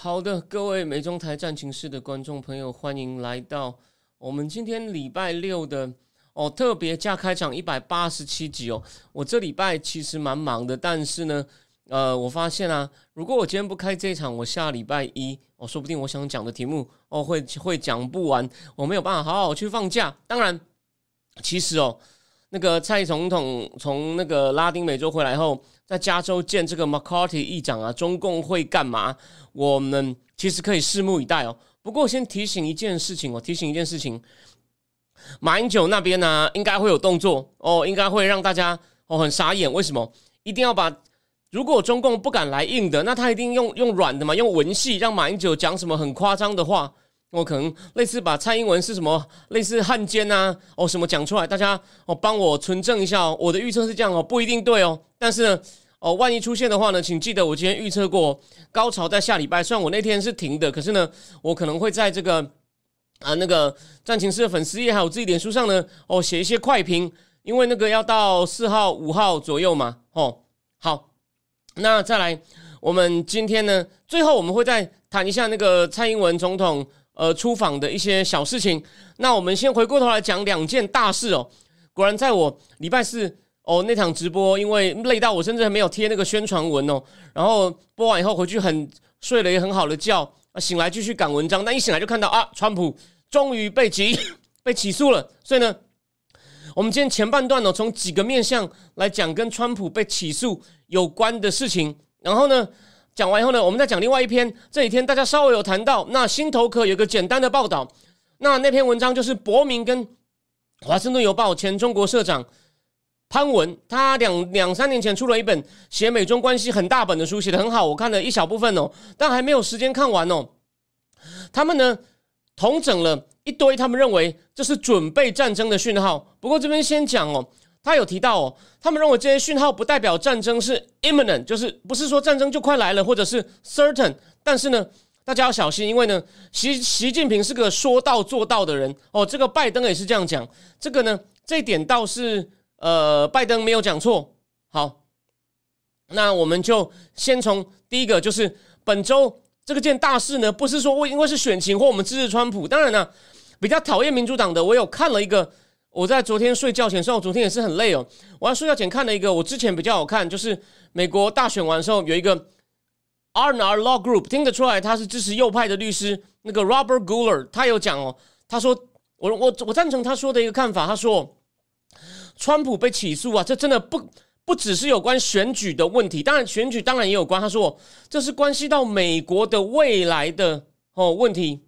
好的，各位美中台战情室的观众朋友，欢迎来到我们今天礼拜六的哦特别加开场一百八十七集哦。我这礼拜其实蛮忙的，但是呢，呃，我发现啊，如果我今天不开这场，我下礼拜一哦，说不定我想讲的题目哦会会讲不完，我没有办法好好去放假。当然，其实哦，那个蔡总统从那个拉丁美洲回来后，在加州见这个 McCarthy 议长啊，中共会干嘛？我们其实可以拭目以待哦。不过先提醒一件事情哦，提醒一件事情，马英九那边呢，应该会有动作哦，应该会让大家哦很傻眼。为什么？一定要把如果中共不敢来硬的，那他一定用用软的嘛，用文戏让马英九讲什么很夸张的话。我可能类似把蔡英文是什么类似汉奸啊哦什么讲出来，大家哦帮我存证一下哦。我的预测是这样哦，不一定对哦，但是呢。哦，万一出现的话呢，请记得我今天预测过高潮在下礼拜。虽然我那天是停的，可是呢，我可能会在这个啊那个战情室的粉丝页还有自己脸书上呢，哦写一些快评，因为那个要到四号五号左右嘛。哦，好，那再来，我们今天呢，最后我们会再谈一下那个蔡英文总统呃出访的一些小事情。那我们先回过头来讲两件大事哦。果然在我礼拜四。哦，那场直播因为累到我甚至还没有贴那个宣传文哦，然后播完以后回去很睡了一个很好的觉，醒来继续赶文章，但一醒来就看到啊，川普终于被起 被起诉了，所以呢，我们今天前半段呢，从几个面向来讲跟川普被起诉有关的事情，然后呢，讲完以后呢，我们再讲另外一篇，这几天大家稍微有谈到，那新头壳有个简单的报道，那那篇文章就是伯明跟华盛顿邮报前中国社长。潘文他两两三年前出了一本写美中关系很大本的书，写的很好，我看了一小部分哦，但还没有时间看完哦。他们呢统整了一堆，他们认为这是准备战争的讯号。不过这边先讲哦，他有提到哦，他们认为这些讯号不代表战争是 imminent，就是不是说战争就快来了，或者是 certain。但是呢，大家要小心，因为呢，习习近平是个说到做到的人哦。这个拜登也是这样讲，这个呢，这一点倒是。呃，拜登没有讲错。好，那我们就先从第一个，就是本周这个件大事呢，不是说为因为是选情或我们支持川普。当然呢，比较讨厌民主党的，我有看了一个。我在昨天睡觉前，虽然我昨天也是很累哦，我在睡觉前看了一个，我之前比较好看，就是美国大选完的时候有一个 R N R Law Group，听得出来他是支持右派的律师，那个 Robert Guler，他有讲哦，他说我我我赞成他说的一个看法，他说。川普被起诉啊，这真的不不只是有关选举的问题，当然选举当然也有关。他说这是关系到美国的未来的哦问题，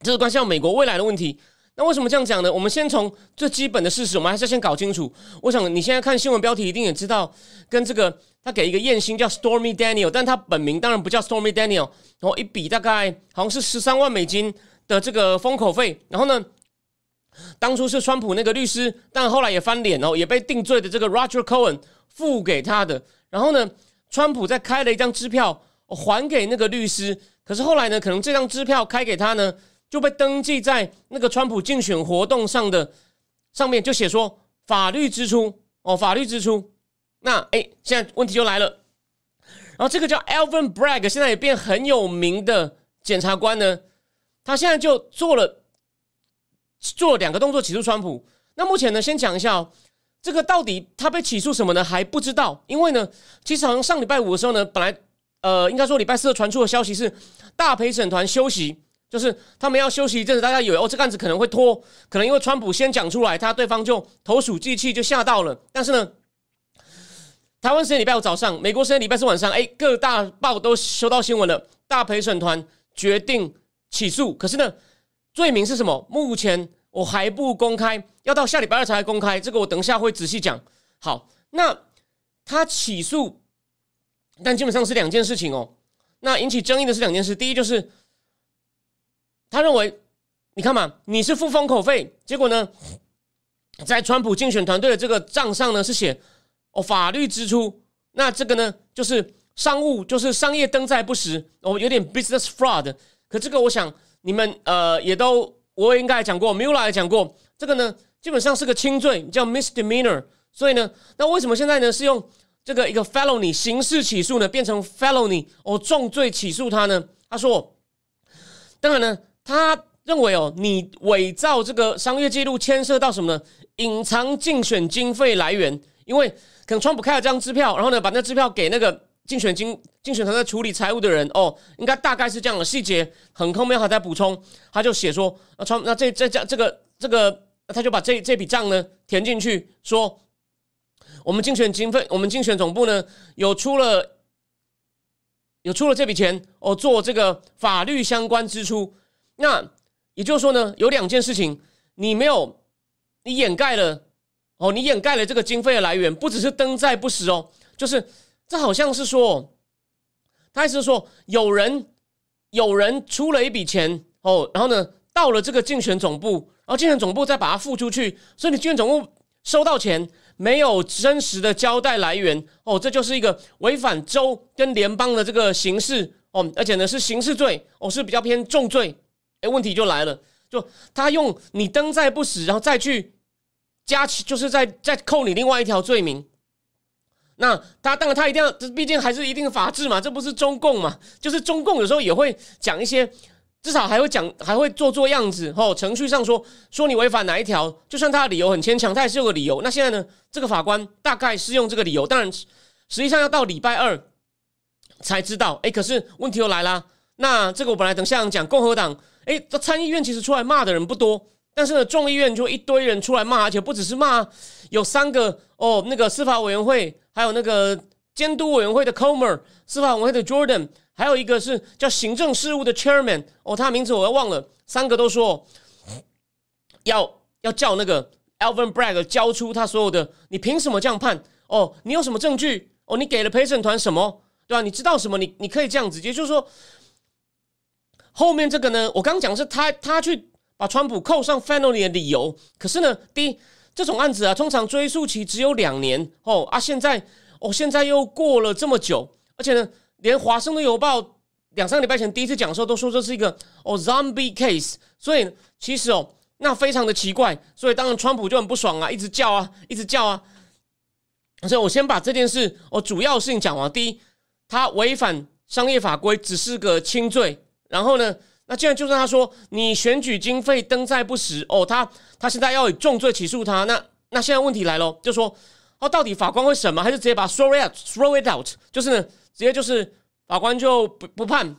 这是关系到美国未来的问题。那为什么这样讲呢？我们先从最基本的事实，我们还是要先搞清楚。我想你现在看新闻标题，一定也知道，跟这个他给一个艳星叫 Stormy Daniel，但他本名当然不叫 Stormy Daniel，然后一笔大概好像是十三万美金的这个封口费，然后呢？当初是川普那个律师，但后来也翻脸哦，也被定罪的这个 Roger Cohen 付给他的。然后呢，川普再开了一张支票还给那个律师。可是后来呢，可能这张支票开给他呢，就被登记在那个川普竞选活动上的上面，就写说法律支出哦，法律支出。那哎，现在问题就来了。然后这个叫 Alvin Bragg，现在也变很有名的检察官呢，他现在就做了。做两个动作起诉川普。那目前呢，先讲一下哦，这个到底他被起诉什么呢？还不知道。因为呢，其实好像上礼拜五的时候呢，本来呃，应该说礼拜四传出的消息是大陪审团休息，就是他们要休息一阵子。大家以为哦，这个案子可能会拖，可能因为川普先讲出来，他对方就投鼠忌器，就吓到了。但是呢，台湾时间礼拜五早上，美国时间礼拜四晚上，哎，各大报都收到新闻了，大陪审团决定起诉。可是呢？罪名是什么？目前我还不公开，要到下礼拜二才公开。这个我等一下会仔细讲。好，那他起诉，但基本上是两件事情哦。那引起争议的是两件事。第一就是他认为，你看嘛，你是付封口费，结果呢，在川普竞选团队的这个账上呢是写哦法律支出，那这个呢就是商务，就是商业登载不实，哦有点 business fraud。可这个我想你们呃也都我也应该讲过，Mula 也讲过，这个呢基本上是个轻罪，叫 misdemeanor。所以呢，那为什么现在呢是用这个一个 felony 刑事起诉呢，变成 felony 哦重罪起诉他呢？他说，当然呢，他认为哦，你伪造这个商业记录牵涉到什么呢？隐藏竞选经费来源，因为可能川普开了这张支票，然后呢把那支票给那个竞选经竞选团队处理财务的人哦，应该大概是这样的细节，很后面还在补充，他就写说，那川那这这这这个这个，他就把这这笔账呢填进去说。我们竞选经费，我们竞选总部呢有出了有出了这笔钱哦，做这个法律相关支出。那也就是说呢，有两件事情你没有，你掩盖了哦，你掩盖了这个经费的来源，不只是登载不实哦，就是这好像是说，他还是说有人有人出了一笔钱哦，然后呢到了这个竞选总部，然后竞选总部再把它付出去，所以你竞选总部收到钱。没有真实的交代来源哦，这就是一个违反州跟联邦的这个刑事哦，而且呢是刑事罪哦，是比较偏重罪。哎，问题就来了，就他用你登载不实，然后再去加起，就是在再扣你另外一条罪名。那他当然他一定要，这毕竟还是一定法治嘛，这不是中共嘛？就是中共有时候也会讲一些。至少还会讲，还会做做样子。哦，程序上说说你违反哪一条，就算他的理由很牵强，他也是有个理由。那现在呢，这个法官大概是用这个理由，当然实际上要到礼拜二才知道。哎，可是问题又来啦。那这个我本来等下讲共和党，哎，这参议院其实出来骂的人不多，但是呢，众议院就一堆人出来骂，而且不只是骂，有三个哦，那个司法委员会，还有那个监督委员会的 Comer，司法委员会的 Jordan。还有一个是叫行政事务的 chairman 哦，他的名字我要忘了。三个都说要要叫那个 Alvin Bragg 交出他所有的，你凭什么这样判？哦，你有什么证据？哦，你给了陪审团什么？对吧？你知道什么？你你可以这样子，也就是说，后面这个呢，我刚讲是他他去把川普扣上 felony 的理由。可是呢，第一这种案子啊，通常追诉期只有两年哦啊，现在哦现在又过了这么久，而且呢。连华盛顿邮报两三个礼拜前第一次讲的时候都说这是一个哦 zombie case，所以其实哦那非常的奇怪，所以当然川普就很不爽啊，一直叫啊，一直叫啊。所以我先把这件事哦主要事情讲完。第一，他违反商业法规只是个轻罪，然后呢，那既然就算他说你选举经费登载不实哦，他他现在要以重罪起诉他，那那现在问题来了，就说哦到底法官会审吗？还是直接把 throw it throw it out？就是呢。直接就是法官就不不判，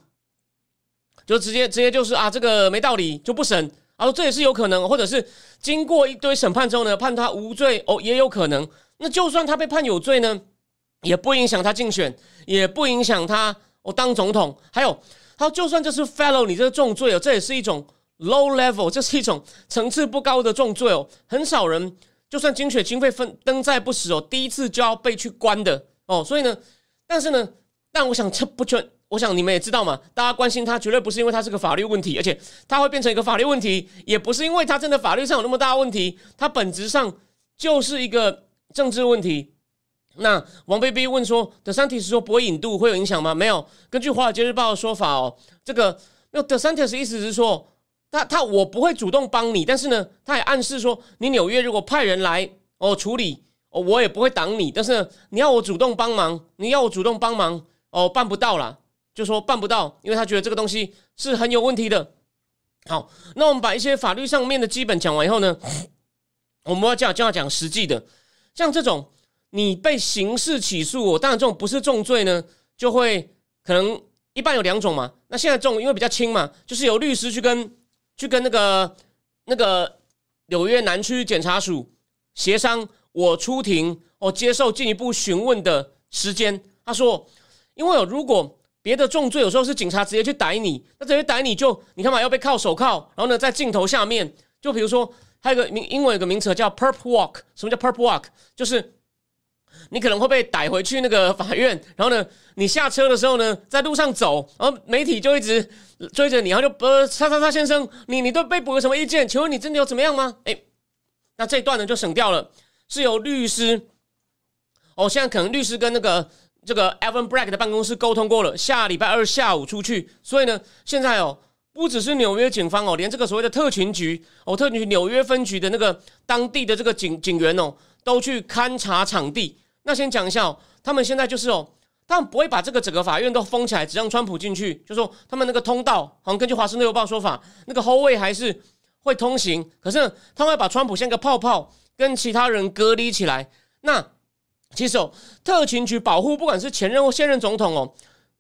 就直接直接就是啊，这个没道理就不审。啊，这也是有可能，或者是经过一堆审判之后呢，判他无罪哦，也有可能。那就算他被判有罪呢，也不影响他竞选，也不影响他哦当总统。还有，他就算这是 fellow，你这个重罪哦，这也是一种 low level，这是一种层次不高的重罪哦。很少人就算精血经费分登在不实哦，第一次就要被去关的哦。所以呢，但是呢。但我想这不全，我想你们也知道嘛，大家关心他绝对不是因为他是个法律问题，而且他会变成一个法律问题，也不是因为他真的法律上有那么大问题，他本质上就是一个政治问题。那王贝贝问说：“德桑提斯说不会引渡会有影响吗？”没有，根据华尔街日报的说法哦，这个没有德桑提斯意思是说，他他我不会主动帮你，但是呢，他也暗示说，你纽约如果派人来哦处理哦，我也不会挡你，但是呢你要我主动帮忙，你要我主动帮忙。哦，办不到了，就说办不到，因为他觉得这个东西是很有问题的。好，那我们把一些法律上面的基本讲完以后呢，我们要讲就要讲实际的，像这种你被刑事起诉，当然这种不是重罪呢，就会可能一般有两种嘛。那现在这种因为比较轻嘛，就是由律师去跟去跟那个那个纽约南区检察署协商，我出庭，我接受进一步询问的时间。他说。因为哦，如果别的重罪有时候是警察直接去逮你，那直接逮你就你看嘛，要被铐手铐，然后呢，在镜头下面，就比如说还有个名英文有个名词叫 perp walk，什么叫 perp walk？就是你可能会被逮回去那个法院，然后呢，你下车的时候呢，在路上走，然后媒体就一直追着你，然后就呃，叉叉叉先生，你你对被捕有什么意见？请问你真的有怎么样吗？哎，那这一段呢就省掉了，是由律师。哦，现在可能律师跟那个这个 Evan Black 的办公室沟通过了，下礼拜二下午出去。所以呢，现在哦，不只是纽约警方哦，连这个所谓的特勤局哦，特勤局纽约分局的那个当地的这个警警员哦，都去勘察场地。那先讲一下哦，他们现在就是哦，他们不会把这个整个法院都封起来，只让川普进去。就说他们那个通道，好像根据华盛顿邮报说法，那个后卫还是会通行。可是他们会把川普像个泡泡跟其他人隔离起来。那其实哦，特勤局保护不管是前任或现任总统哦，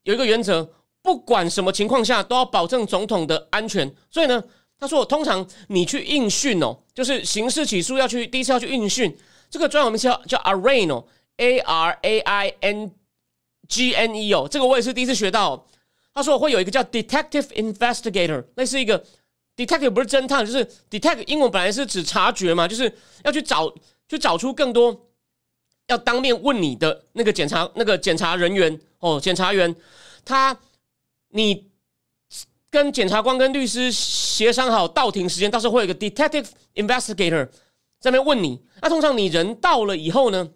有一个原则，不管什么情况下都要保证总统的安全。所以呢，他说，通常你去应讯哦，就是刑事起诉要去第一次要去应讯，这个专有名词叫叫 arraign 哦，a r a i n g n e 哦，这个我也是第一次学到。他说会有一个叫 detective investigator，类似一个 detective 不是侦探，就是 detective 英文本来是指察觉嘛，就是要去找去找出更多。要当面问你的那个检查那个检察人员哦，检察员他你跟检察官跟律师协商好到庭时间，到时候会有一个 detective investigator 在那边问你。那通常你人到了以后呢，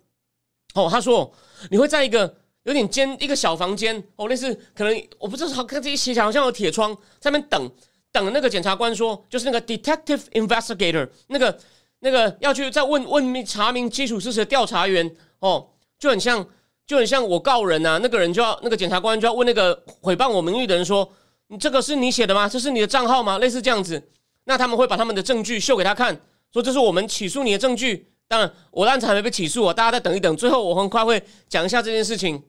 哦，他说你会在一个有点间一个小房间哦，类似可能我不知道，看这些写起来好像有铁窗，在那边等等那个检察官说，就是那个 detective investigator 那个。那个要去再问问查明基础事实的调查员哦，就很像就很像我告人呐，那个人就要那个检察官就要问那个毁谤我名誉的人说：“你这个是你写的吗？这是你的账号吗？”类似这样子，那他们会把他们的证据秀给他看，说这是我们起诉你的证据。当然，我案子还没被起诉啊，大家再等一等。最后我很快会讲一下这件事情。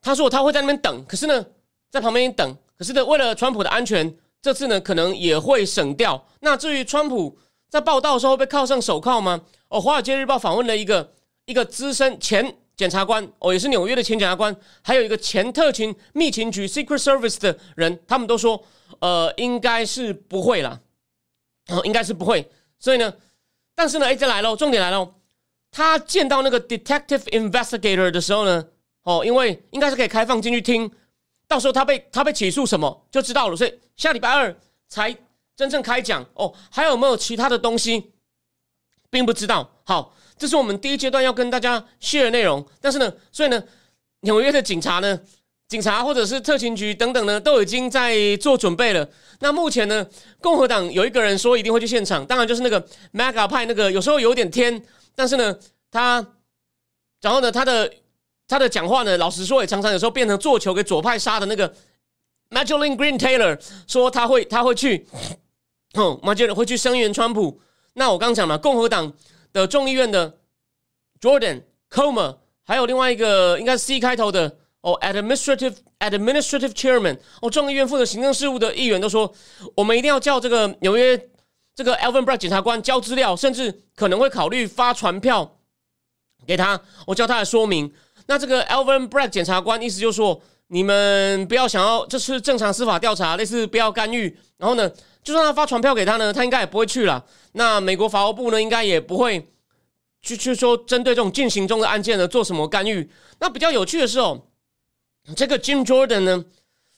他说他会在那边等，可是呢，在旁边等，可是呢，为了川普的安全。这次呢，可能也会省掉。那至于川普在报道的时候被铐上手铐吗？哦，《华尔街日报》访问了一个一个资深前检察官，哦，也是纽约的前检察官，还有一个前特勤密情局 （Secret Service） 的人，他们都说，呃，应该是不会啦，哦，应该是不会。所以呢，但是呢，哎，这来喽，重点来喽，他见到那个 Detective Investigator 的时候呢，哦，因为应该是可以开放进去听。到时候他被他被起诉什么就知道了，所以下礼拜二才真正开讲哦。还有没有其他的东西，并不知道。好，这是我们第一阶段要跟大家 share 内容。但是呢，所以呢，纽约的警察呢，警察或者是特勤局等等呢，都已经在做准备了。那目前呢，共和党有一个人说一定会去现场，当然就是那个 Maga 派那个，有时候有点天，但是呢，他然后呢，他的。他的讲话呢，老实说也常常有时候变成做球给左派杀的那个 Magdalene Green Taylor 说他会他会去，哦 m a g 会去声援川普。那我刚讲了，共和党的众议院的 Jordan Comer，还有另外一个应该是 C 开头的哦，Administrative Administrative Chairman 哦，众议院负责行政事务的议员都说，我们一定要叫这个纽约这个 Alvin Bragg 检察官交资料，甚至可能会考虑发传票给他，我叫他来说明。那这个 Alvin Bragg 检察官意思就是说，你们不要想要这是正常司法调查，类似不要干预。然后呢，就算他发传票给他呢，他应该也不会去了。那美国法务部呢，应该也不会去去说针对这种进行中的案件呢做什么干预。那比较有趣的是哦，这个 Jim Jordan 呢，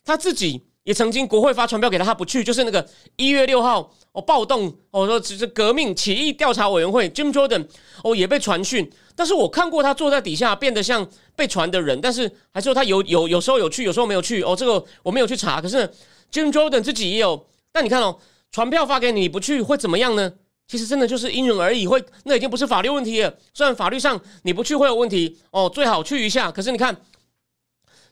他自己也曾经国会发传票给他，他不去，就是那个一月六号哦暴动哦说只是革命起义调查委员会 Jim Jordan 哦也被传讯。但是我看过他坐在底下变得像被传的人，但是还说他有有有时候有去，有时候没有去。哦，这个我没有去查。可是 Jim Jordan 自己也有。但你看哦，传票发给你不去会怎么样呢？其实真的就是因人而异，会那已经不是法律问题了。虽然法律上你不去会有问题哦，最好去一下。可是你看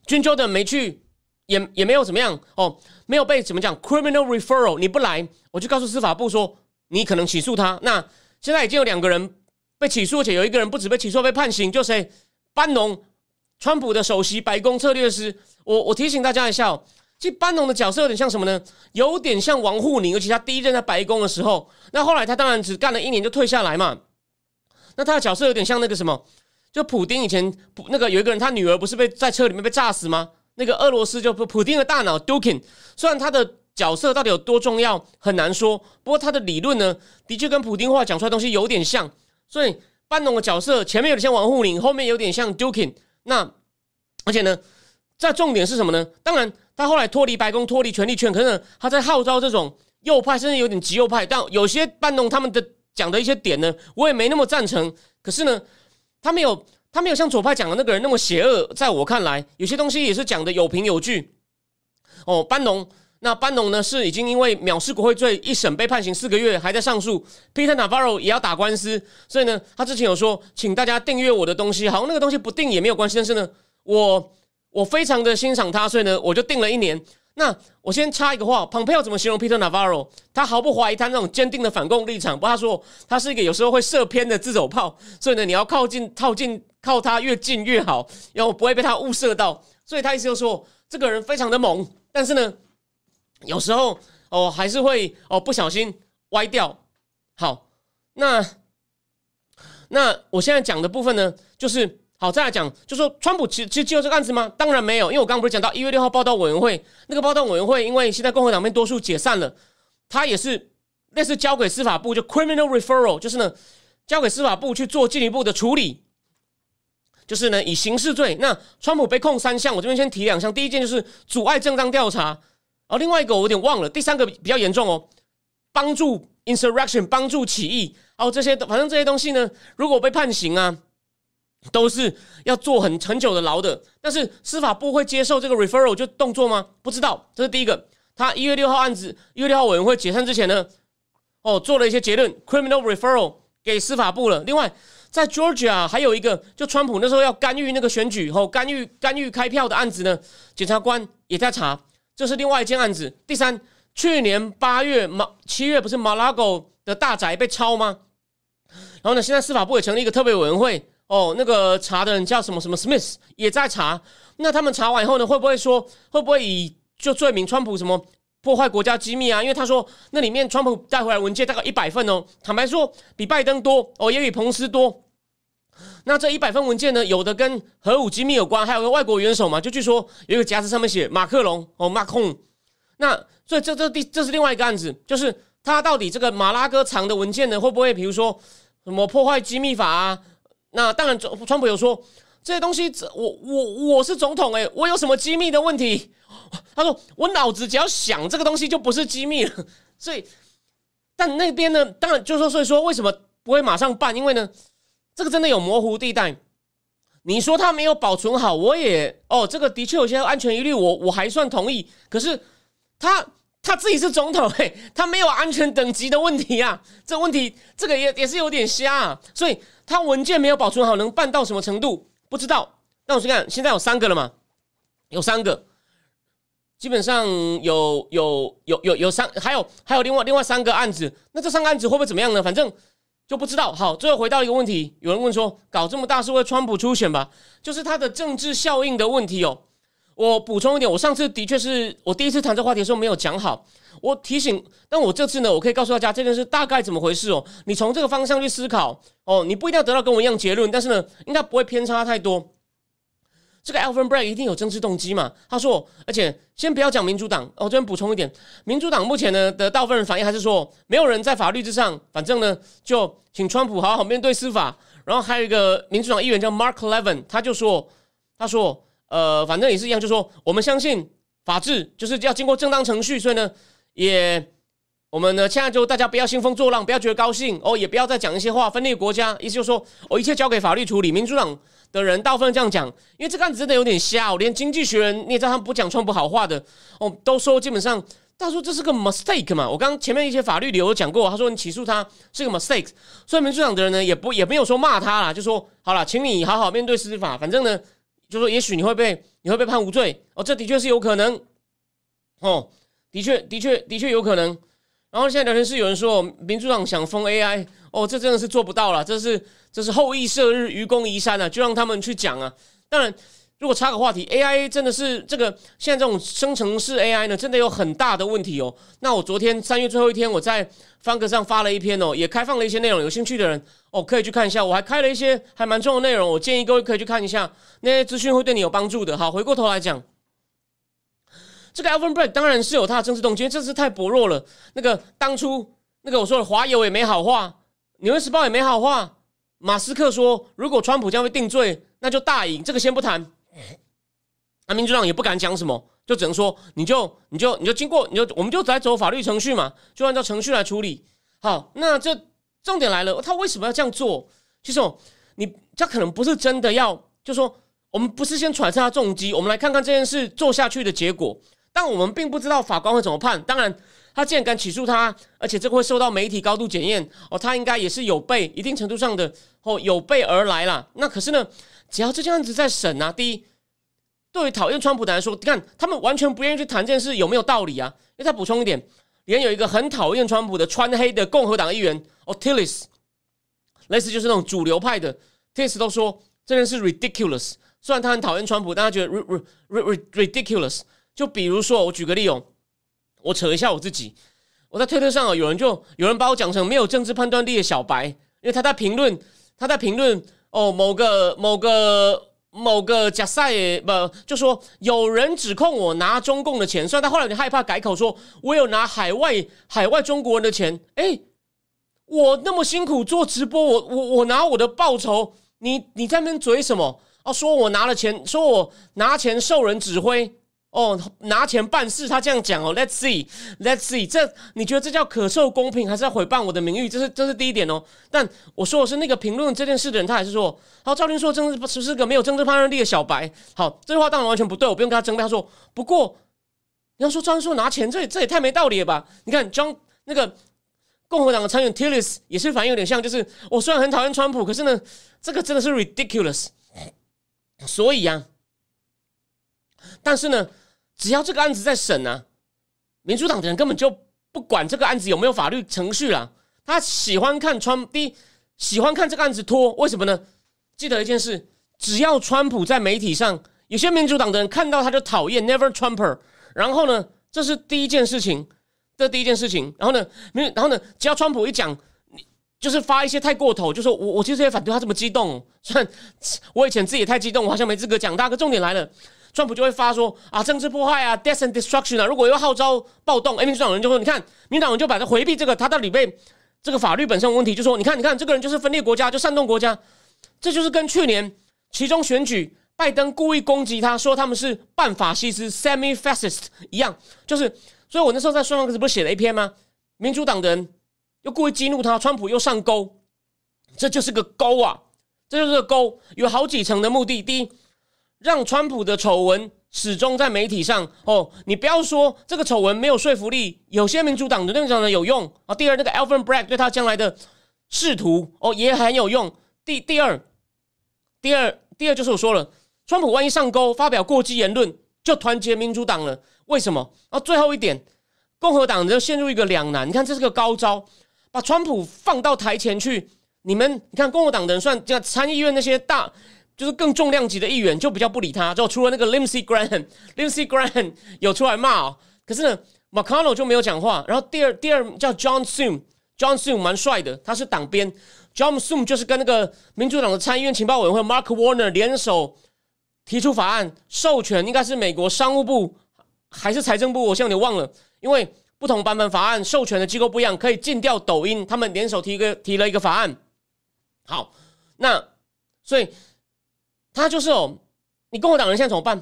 ，Jim Jordan 没去，也也没有怎么样哦，没有被怎么讲 criminal referral，你不来，我就告诉司法部说你可能起诉他。那现在已经有两个人。被起诉，而且有一个人不止被起诉，被判刑，就谁？班农，川普的首席白宫策略师。我我提醒大家一下，其实班农的角色有点像什么呢？有点像王沪宁，尤其他第一任在白宫的时候。那后来他当然只干了一年就退下来嘛。那他的角色有点像那个什么？就普丁以前，那个有一个人，他女儿不是被在车里面被炸死吗？那个俄罗斯就普丁的大脑 Dukin，虽然他的角色到底有多重要很难说，不过他的理论呢，的确跟普丁话讲出来东西有点像。所以班农的角色前面有点像王沪宁，后面有点像 Dukin。那而且呢，在重点是什么呢？当然，他后来脱离白宫，脱离权力圈，可是他在号召这种右派，甚至有点极右派。但有些班农他们的讲的一些点呢，我也没那么赞成。可是呢，他没有他没有像左派讲的那个人那么邪恶。在我看来，有些东西也是讲的有凭有据。哦，班农。那班农呢？是已经因为藐视国会罪一审被判刑四个月，还在上诉。Peter Navarro 也要打官司，所以呢，他之前有说，请大家订阅我的东西。好像，那个东西不订也没有关系。但是呢，我我非常的欣赏他，所以呢，我就订了一年。那我先插一个话，p o m p e 要怎么形容 Peter Navarro？他毫不怀疑他那种坚定的反共立场。不过他说他是一个有时候会射偏的自走炮，所以呢，你要靠近、靠近、靠他越近越好，要不会被他误射到。所以他意思就说，这个人非常的猛，但是呢。有时候哦，还是会哦不小心歪掉。好，那那我现在讲的部分呢，就是好再来讲，就说川普其其实接受这个案子吗？当然没有，因为我刚刚不是讲到一月六号报道委员会那个报道委员会，因为现在共和党面多数解散了，他也是类似交给司法部就 criminal referral，就是呢交给司法部去做进一步的处理，就是呢以刑事罪。那川普被控三项，我这边先提两项，第一件就是阻碍正当调查。哦，另外一个我有点忘了，第三个比较严重哦，帮助 insurrection，帮助起义，哦，这些反正这些东西呢，如果被判刑啊，都是要做很很久的牢的。但是司法部会接受这个 referral 就动作吗？不知道，这是第一个。他一月六号案子，一月六号委员会解散之前呢，哦，做了一些结论，criminal referral 给司法部了。另外，在 Georgia 还有一个，就川普那时候要干预那个选举后干预干预开票的案子呢，检察官也在查。这是另外一件案子。第三，去年八月马七月不是马拉狗的大宅被抄吗？然后呢，现在司法部也成立一个特别委员会，哦，那个查的人叫什么什么 Smith 也在查。那他们查完以后呢，会不会说会不会以就罪名川普什么破坏国家机密啊？因为他说那里面川普带回来文件大概一百份哦，坦白说比拜登多哦，也比彭斯多。那这一百份文件呢？有的跟核武机密有关，还有个外国元首嘛，就据说有一个夹子上面写马克龙哦，马控。那所以这这第这是另外一个案子，就是他到底这个马拉哥藏的文件呢，会不会比如说什么破坏机密法啊？那当然，川川普有说这些东西，我我我是总统诶，我有什么机密的问题？他说我脑子只要想这个东西就不是机密了。所以，但那边呢，当然就说，所以说为什么不会马上办？因为呢？这个真的有模糊地带，你说他没有保存好，我也哦，这个的确有些安全疑虑，我我还算同意。可是他他自己是总统，嘿，他没有安全等级的问题啊，这问题这个也也是有点瞎，啊。所以他文件没有保存好，能办到什么程度不知道。那我去看，现在有三个了嘛？有三个，基本上有有有有有三，还有还有另外另外三个案子，那这三个案子会不会怎么样呢？反正。就不知道。好，最后回到一个问题，有人问说，搞这么大是为川普出选吧？就是他的政治效应的问题哦。我补充一点，我上次的确是我第一次谈这话题的时候没有讲好。我提醒，但我这次呢，我可以告诉大家这件事大概怎么回事哦。你从这个方向去思考哦，你不一定要得到跟我一样结论，但是呢，应该不会偏差太多。这个 Alvin Bragg 一定有政治动机嘛？他说，而且先不要讲民主党，我这边补充一点，民主党目前呢的大部分人反应还是说，没有人在法律之上，反正呢就请川普好好面对司法。然后还有一个民主党议员叫 Mark Levin，他就说，他说，呃，反正也是一样，就说我们相信法治就是要经过正当程序，所以呢，也我们呢现在就大家不要兴风作浪，不要觉得高兴哦，也不要再讲一些话分裂国家，意思就是说我一切交给法律处理，民主党。的人大部分这样讲，因为这个案子真的有点瞎哦。连经济学人，你也知道他们不讲川普好话的哦，都说基本上，他说这是个 mistake 嘛。我刚前面一些法律理由讲过，他说你起诉他是个 mistake，所以民主党的人呢也不也没有说骂他啦，就说好了，请你好好面对司法，反正呢，就说也许你会被你会被判无罪哦，这的确是有可能哦，的确的确的确有可能。然后现在聊天室有人说民主党想封 AI。哦，这真的是做不到了，这是这是后羿射日，愚公移山啊，就让他们去讲啊。当然，如果插个话题，AI 真的是这个现在这种生成式 AI 呢，真的有很大的问题哦。那我昨天三月最后一天，我在方格上发了一篇哦，也开放了一些内容，有兴趣的人哦可以去看一下。我还开了一些还蛮重要的内容，我建议各位可以去看一下，那些资讯会对你有帮助的。好，回过头来讲，这个 Alvin Bragg 当然是有他的政治动机，这是太薄弱了。那个当初那个我说的华友也没好话。纽约时报也没好话，马斯克说，如果川普将会定罪，那就大赢。这个先不谈，那民主党也不敢讲什么，就只能说，你就你就你就经过，你就我们就来走法律程序嘛，就按照程序来处理。好，那这重点来了，他为什么要这样做？其实哦，你这可能不是真的要，就说我们不是先揣测他动机，我们来看看这件事做下去的结果。但我们并不知道法官会怎么判。当然。他既然敢起诉他，而且这个会受到媒体高度检验哦，他应该也是有备一定程度上的哦，有备而来啦。那可是呢，只要这件案子在审啊，第一，对于讨厌川普的来说，你看他们完全不愿意去谈这件事有没有道理啊？因为再补充一点，连有一个很讨厌川普的穿黑的共和党议员哦，Tillis，类似就是那种主流派的 Tillis 都说这件事 ridiculous。虽然他很讨厌川普，但他觉得 r r r ridiculous。就比如说，我举个例哦。我扯一下我自己，我在推特上啊，有人就有人把我讲成没有政治判断力的小白，因为他在评论，他在评论哦某个某个某个假赛不就说有人指控我拿中共的钱，虽然他后来有点害怕改口说，我有拿海外海外中国人的钱，哎，我那么辛苦做直播，我我我拿我的报酬，你你在那边嘴什么？哦，说我拿了钱，说我拿钱受人指挥。哦，拿钱办事，他这样讲哦。Let's see，Let's see，这你觉得这叫可受公平，还是要毁谤我的名誉？这是这是第一点哦。但我说的是那个评论这件事的人，他还是说，好，赵林说政治是是个没有政治判断力的小白。好，这句话当然完全不对，我不用跟他争辩。他说，不过你要说赵林说拿钱，这也这也太没道理了吧？你看张那个共和党的参议员 Tillis 也是反应有点像，就是我虽然很讨厌川普，可是呢，这个真的是 ridiculous。所以呀，但是呢。只要这个案子在审呢，民主党的人根本就不管这个案子有没有法律程序了。他喜欢看川第一，喜欢看这个案子拖，为什么呢？记得一件事，只要川普在媒体上，有些民主党的人看到他就讨厌，Never Trumper。然后呢，这是第一件事情，这第一件事情。然后呢，没有，然后呢，只要川普一讲，你就是发一些太过头，就说我我其实也反对他这么激动。虽然我以前自己也太激动，我好像没资格讲。大个重点来了。川普就会发说啊，政治迫害啊，death and destruction 啊。如果有号召暴动，民主党人就说，你看，民主党人就把他回避这个，他到底被这个法律本身有问题，就说，你看，你看，这个人就是分裂国家，就煽动国家，这就是跟去年其中选举，拜登故意攻击他说他们是半法西斯 （semi-fascist） 一样，就是，所以我那时候在双方不是写了一篇吗？民主党人又故意激怒他，川普又上钩，这就是个钩啊，这就是个钩，有好几层的目的，第一。让川普的丑闻始终在媒体上哦，你不要说这个丑闻没有说服力，有些民主党的那种人有用啊。第二，那个 Alvin Bragg 对他将来的仕途哦也很有用。第第二，第二，第二就是我说了，川普万一上钩发表过激言论，就团结民主党了。为什么？啊，最后一点，共和党就陷入一个两难。你看，这是个高招，把川普放到台前去。你们，你看共和党人算像参议院那些大。就是更重量级的议员就比较不理他，就除了那个 Lindsey Graham，Lindsey Graham 有出来骂，可是呢，McConnell 就没有讲话。然后第二第二叫 John Sum，John Sum 蛮帅的，他是党鞭。John Sum 就是跟那个民主党的参议院情报委员会 Mark Warner 联手提出法案，授权应该是美国商务部还是财政部，我现在有点忘了，因为不同版本法案授权的机构不一样，可以禁掉抖音。他们联手提个提了一个法案。好，那所以。他就是哦，你共和党人现在怎么办？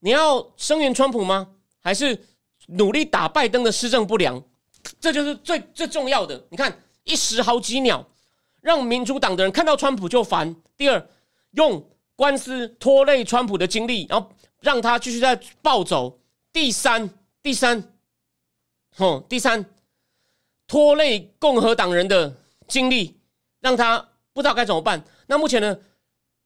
你要声援川普吗？还是努力打拜登的施政不良？这就是最最重要的。你看，一时好几秒，让民主党的人看到川普就烦。第二，用官司拖累川普的精力，然后让他继续在暴走。第三，第三，哦，第三，拖累共和党人的精力，让他不知道该怎么办。那目前呢？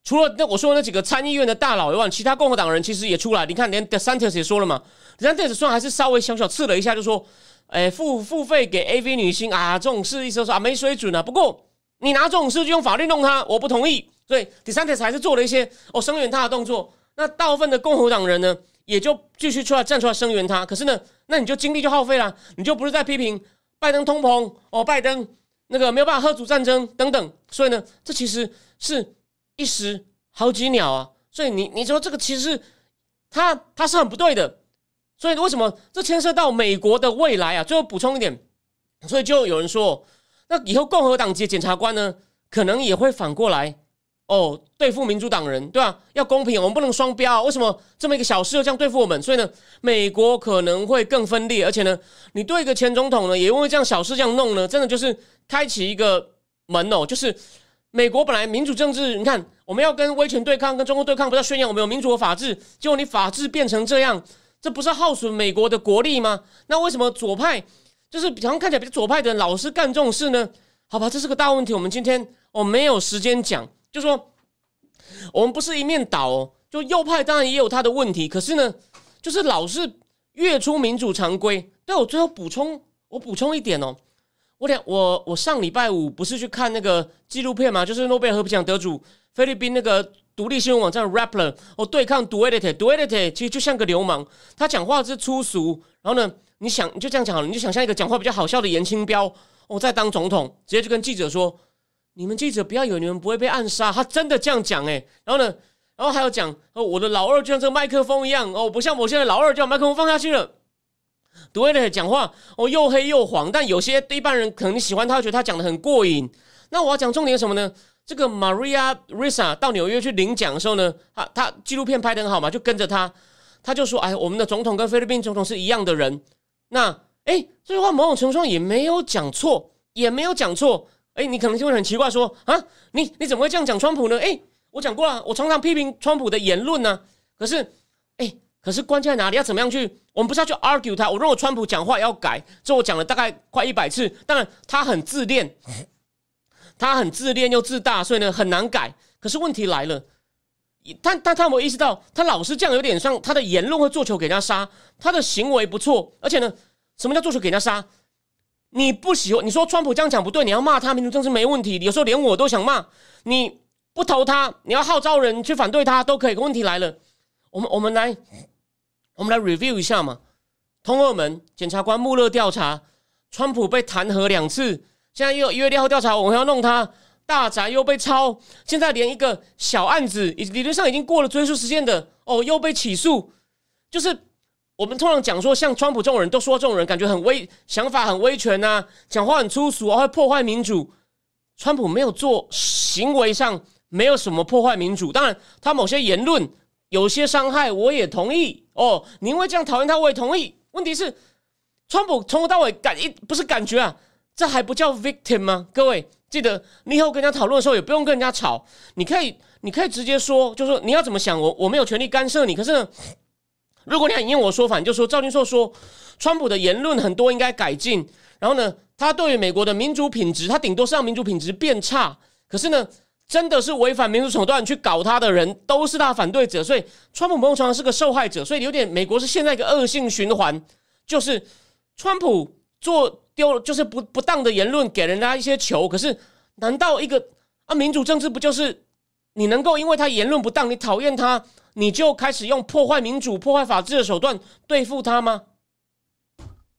除了那我说那几个参议院的大佬以外，其他共和党人其实也出来。你看，连 DeSantis 也说了嘛，DeSantis 算还是稍微小小刺了一下，就说：“哎，付付费给 AV 女星啊，这种事意思说啊没水准啊。”不过你拿这种事就用法律弄他，我不同意。所以 DeSantis 还是做了一些哦声援他的动作。那大部分的共和党人呢，也就继续出来站出来声援他。可是呢，那你就精力就耗费了，你就不是在批评拜登通膨哦，拜登那个没有办法喝阻战争等等。所以呢，这其实是。一时好几鸟啊，所以你你说这个其实他他是很不对的，所以为什么这牵涉到美国的未来啊？最后补充一点，所以就有人说，那以后共和党籍检察官呢，可能也会反过来哦对付民主党人，对吧？要公平，我们不能双标。为什么这么一个小事又这样对付我们？所以呢，美国可能会更分裂，而且呢，你对一个前总统呢，也因为这样小事这样弄呢，真的就是开启一个门哦，就是美国本来民主政治，你看我们要跟威权对抗，跟中国对抗，不要宣扬我们有民主和法治，结果你法治变成这样，这不是耗损美国的国力吗？那为什么左派就是好像看起来比较左派的人老是干这种事呢？好吧，这是个大问题。我们今天我没有时间讲，就说我们不是一面倒哦。就右派当然也有他的问题，可是呢，就是老是越出民主常规。对我最后补充，我补充一点哦。我两我我上礼拜五不是去看那个纪录片吗？就是诺贝尔和平奖得主菲律宾那个独立新闻网站 Rappler 哦，对抗 Duality，Duality 其实就像个流氓，他讲话是粗俗。然后呢，你想你就这样讲好了，你就想象一个讲话比较好笑的严清标。我在当总统，直接就跟记者说：“你们记者不要以为你们不会被暗杀。”他真的这样讲哎。然后呢，然后还有讲：“哦，我的老二就像这个麦克风一样哦，不像我现在老二，就把麦克风放下去了。”对的，讲话哦又黑又黄，但有些一般人可能喜欢他，觉得他讲的很过瘾。那我要讲重点什么呢？这个 Maria Risa 到纽约去领奖的时候呢，他他纪录片拍的很好嘛，就跟着他，他就说：“哎，我们的总统跟菲律宾总统是一样的人。”那哎，这句话某种程度上也没有讲错，也没有讲错。哎，你可能就会很奇怪说啊，你你怎么会这样讲川普呢？哎，我讲过了，我常常批评川普的言论呢。可是，可是关键在哪里？要怎么样去？我们不是要去 argue 他？我认为川普讲话要改，这我讲了大概快一百次。当然，他很自恋，他很自恋又自大，所以呢很难改。可是问题来了，他但他有没有意识到，他老是这样，有点像他的言论会做球给人家杀，他的行为不错，而且呢。什么叫做球给人家杀？你不喜欢你说川普这样讲不对，你要骂他民主政治没问题。有时候连我都想骂你，不投他，你要号召人去反对他都可以。问题来了，我们我们来我们来 review 一下嘛。通俄门检察官穆勒调查，川普被弹劾两次，现在又一月六号调查，我们要弄他大宅又被抄，现在连一个小案子，理论上已经过了追诉时间的哦，又被起诉，就是。我们通常讲说，像川普这种人都说这种人感觉很威，想法很威权呐，讲话很粗俗啊，会破坏民主。川普没有做行为上没有什么破坏民主，当然他某些言论有些伤害，我也同意哦。你因为这样讨厌他，我也同意。问题是，川普从头到尾感一不是感觉啊，这还不叫 victim 吗？各位记得，你以后跟人家讨论的时候，也不用跟人家吵，你可以你可以直接说，就说你要怎么想，我我没有权利干涉你。可是呢？如果你引用我说法，你就说赵军硕说，川普的言论很多应该改进。然后呢，他对于美国的民主品质，他顶多是让民主品质变差。可是呢，真的是违反民主手段去搞他的人，都是他反对者。所以，川普某种程度是个受害者。所以有点美国是现在一个恶性循环，就是川普做丢就是不不当的言论，给人家一些球。可是，难道一个啊民主政治不就是你能够因为他言论不当，你讨厌他？你就开始用破坏民主、破坏法治的手段对付他吗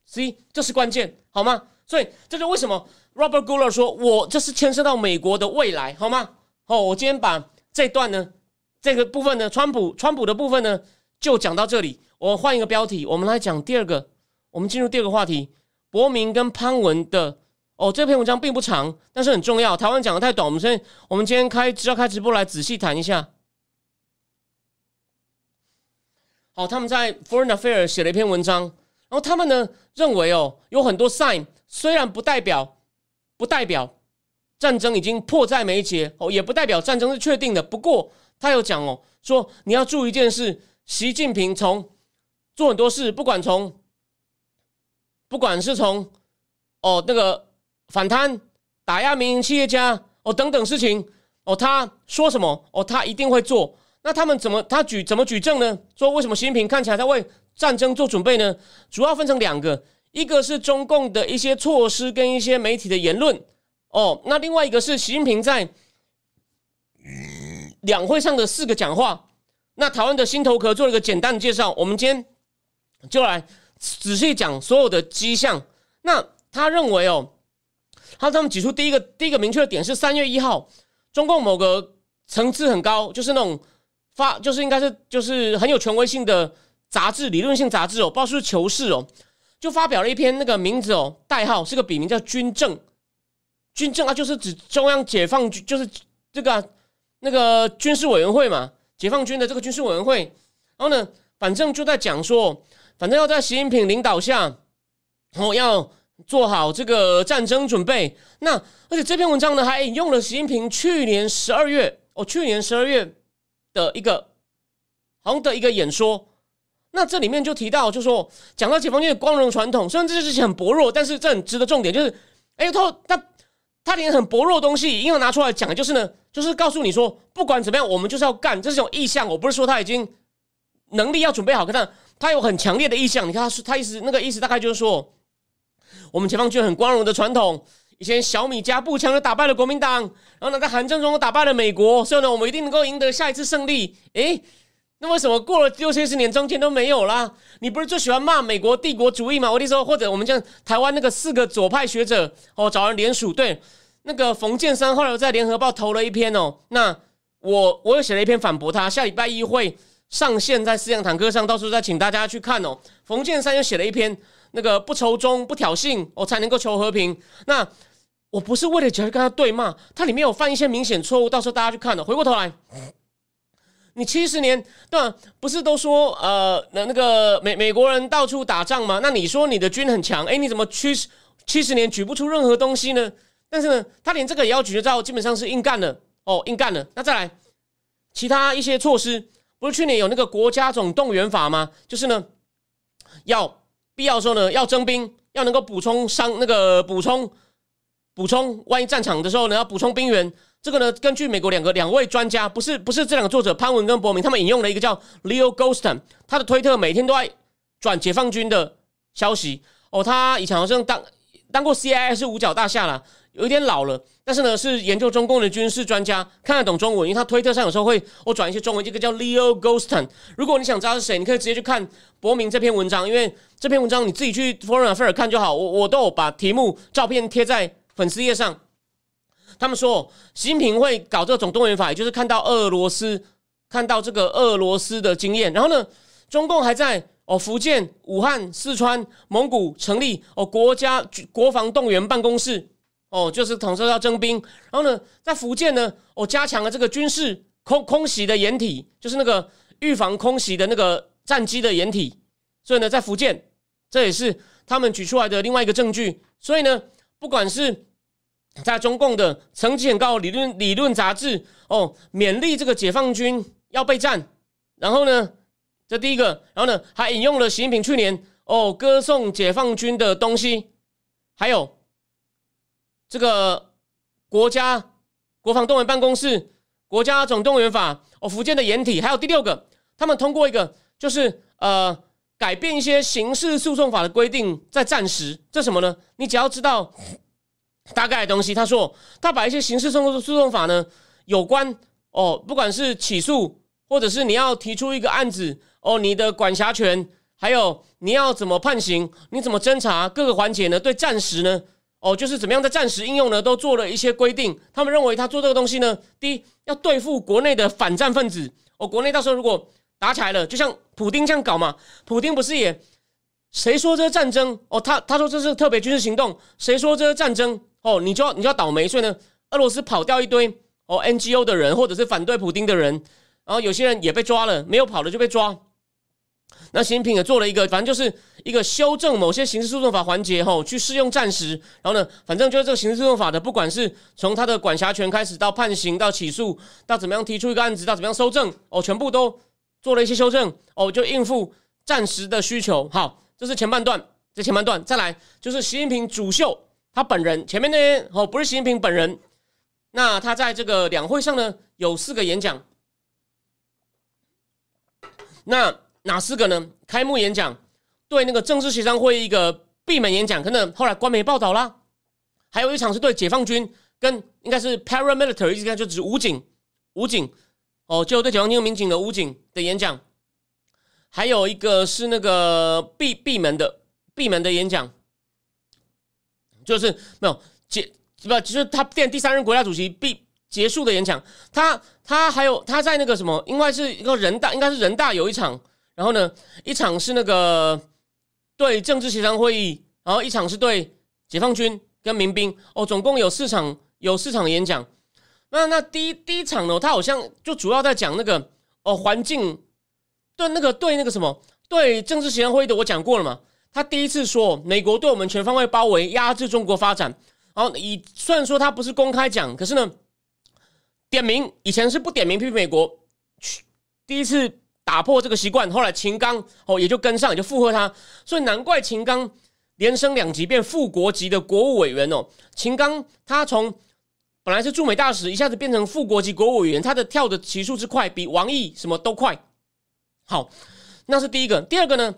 ？C，这是关键，好吗？所以这就为什么 Robert Guler 说，我这是牵涉到美国的未来，好吗？好，我今天把这段呢，这个部分呢，川普、川普的部分呢，就讲到这里。我换一个标题，我们来讲第二个，我们进入第二个话题，伯明跟潘文的。哦，这篇文章并不长，但是很重要。台湾讲的太短，我们先，我们今天开只要开直播来仔细谈一下。好，他们在 Foreign Affairs 写了一篇文章，然后他们呢认为哦，有很多 sign 虽然不代表不代表战争已经迫在眉睫哦，也不代表战争是确定的。不过他有讲哦，说你要注意一件事，习近平从做很多事，不管从不管是从哦那个反贪、打压民营企业家哦等等事情哦，他说什么哦，他一定会做。那他们怎么他举怎么举证呢？说为什么习近平看起来在为战争做准备呢？主要分成两个，一个是中共的一些措施跟一些媒体的言论哦，那另外一个是习近平在两会上的四个讲话。那台湾的心头壳做了一个简单的介绍，我们今天就来仔细讲所有的迹象。那他认为哦，他他们举出第一个第一个明确的点是三月一号，中共某个层次很高，就是那种。发就是应该是就是很有权威性的杂志，理论性杂志哦，不知道是不是求是哦，就发表了一篇那个名字哦，代号是个笔名叫军政，军政啊，就是指中央解放军，就是这个、啊、那个军事委员会嘛，解放军的这个军事委员会。然后呢，反正就在讲说，反正要在习近平领导下，然后要做好这个战争准备。那而且这篇文章呢，还引用了习近平去年十二月哦，去年十二月的一个好像的一个演说。那这里面就提到，就说讲到解放军的光荣传统，虽然这件事情很薄弱，但是这很值得重点，就是哎，他他他连很薄弱的东西硬要拿出来讲，就是呢，就是告诉你说，不管怎么样，我们就是要干，这是种意向。我不是说他已经能力要准备好，可他他有很强烈的意向。你看他说他意思那个意思大概就是说，我们解放军很光荣的传统，以前小米加步枪就打败了国民党，然后呢在韩战中打败了美国，所以呢我们一定能够赢得下一次胜利。诶。那为什么过了六七十年，中间都没有啦？你不是最喜欢骂美国帝国主义吗？我听说，或者我们讲台湾那个四个左派学者哦，找人联署，对那个冯建山后来在联合报投了一篇哦。那我我又写了一篇反驳他，下礼拜一会上线在思想坦克上，到时候再请大家去看哦。冯建山又写了一篇那个不仇中不挑衅哦，才能够求和平。那我不是为了想要跟他对骂，他里面有犯一些明显错误，到时候大家去看哦。回过头来。你七十年对吧？不是都说呃，那那个美美国人到处打仗吗？那你说你的军很强，哎，你怎么七十七十年举不出任何东西呢？但是呢，他连这个也要举得到，基本上是硬干了哦，硬干了。那再来其他一些措施，不是去年有那个国家总动员法吗？就是呢，要必要时候呢要征兵，要能够补充伤那个补充补充，万一战场的时候呢要补充兵员。这个呢，根据美国两个两位专家，不是不是这两个作者潘文跟博明，他们引用了一个叫 Leo Goston，他的推特每天都在转解放军的消息哦。他以前好像当当过 CIA 是五角大厦了，有一点老了，但是呢是研究中共的军事专家，看得懂中文，因为他推特上有时候会我转一些中文。这个叫 Leo Goston，如果你想知道是谁，你可以直接去看博明这篇文章，因为这篇文章你自己去 Foreign Affairs 看就好，我我都有把题目照片贴在粉丝页上。他们说，习近平会搞这个总动员法，也就是看到俄罗斯，看到这个俄罗斯的经验。然后呢，中共还在哦福建、武汉、四川、蒙古成立哦国家国防动员办公室，哦就是统说要征兵。然后呢，在福建呢，哦加强了这个军事空空袭的掩体，就是那个预防空袭的那个战机的掩体。所以呢，在福建，这也是他们举出来的另外一个证据。所以呢，不管是在中共的层级很高理论理论杂志哦，勉励这个解放军要备战，然后呢，这第一个，然后呢，还引用了习近平去年哦歌颂解放军的东西，还有这个国家国防动员办公室、国家总动员法哦，福建的掩体，还有第六个，他们通过一个就是呃改变一些刑事诉讼法的规定，在战时，这什么呢？你只要知道。大概的东西，他说他把一些刑事诉讼诉讼法呢，有关哦，不管是起诉，或者是你要提出一个案子哦，你的管辖权，还有你要怎么判刑，你怎么侦查各个环节呢？对战时呢，哦，就是怎么样在战时应用呢，都做了一些规定。他们认为他做这个东西呢，第一要对付国内的反战分子哦，国内到时候如果打起来了，就像普丁这样搞嘛，普丁不是也谁说这是战争哦？他他说这是特别军事行动，谁说这是战争？哦，你就要你就要倒霉，所以呢，俄罗斯跑掉一堆哦 NGO 的人，或者是反对普京的人，然后有些人也被抓了，没有跑的就被抓。那习近平也做了一个，反正就是一个修正某些刑事诉讼法环节，吼，去适用暂时。然后呢，反正就是这个刑事诉讼法的，不管是从他的管辖权开始，到判刑，到起诉，到怎么样提出一个案子，到怎么样收证，哦，全部都做了一些修正，哦，就应付暂时的需求。好，这是前半段，这前半段再来就是习近平主秀。他本人前面那些哦，不是习近平本人。那他在这个两会上呢，有四个演讲。那哪四个呢？开幕演讲，对那个政治协商会议一个闭门演讲，可能后来官媒报道啦。还有一场是对解放军跟应该是 paramilitary，应该就指武警，武警哦，就对解放军民警的武警的演讲。还有一个是那个闭闭门的闭门的演讲。就是没有结不，就是他变第三任国家主席必结束的演讲。他他还有他在那个什么，应该是一个人大，应该是人大有一场。然后呢，一场是那个对政治协商会议，然后一场是对解放军跟民兵哦，总共有四场有四场演讲。那那第一第一场呢，他好像就主要在讲那个哦环境，对那个对那个什么对政治协商会议的，我讲过了嘛。他第一次说美国对我们全方位包围，压制中国发展。然后以虽然说他不是公开讲，可是呢，点名以前是不点名批评美国，去第一次打破这个习惯。后来秦刚哦也就跟上，也就附和他。所以难怪秦刚连升两级变副国级的国务委员哦。秦刚他从本来是驻美大使，一下子变成副国级国务委员，他的跳的级数之快，比王毅什么都快。好，那是第一个。第二个呢，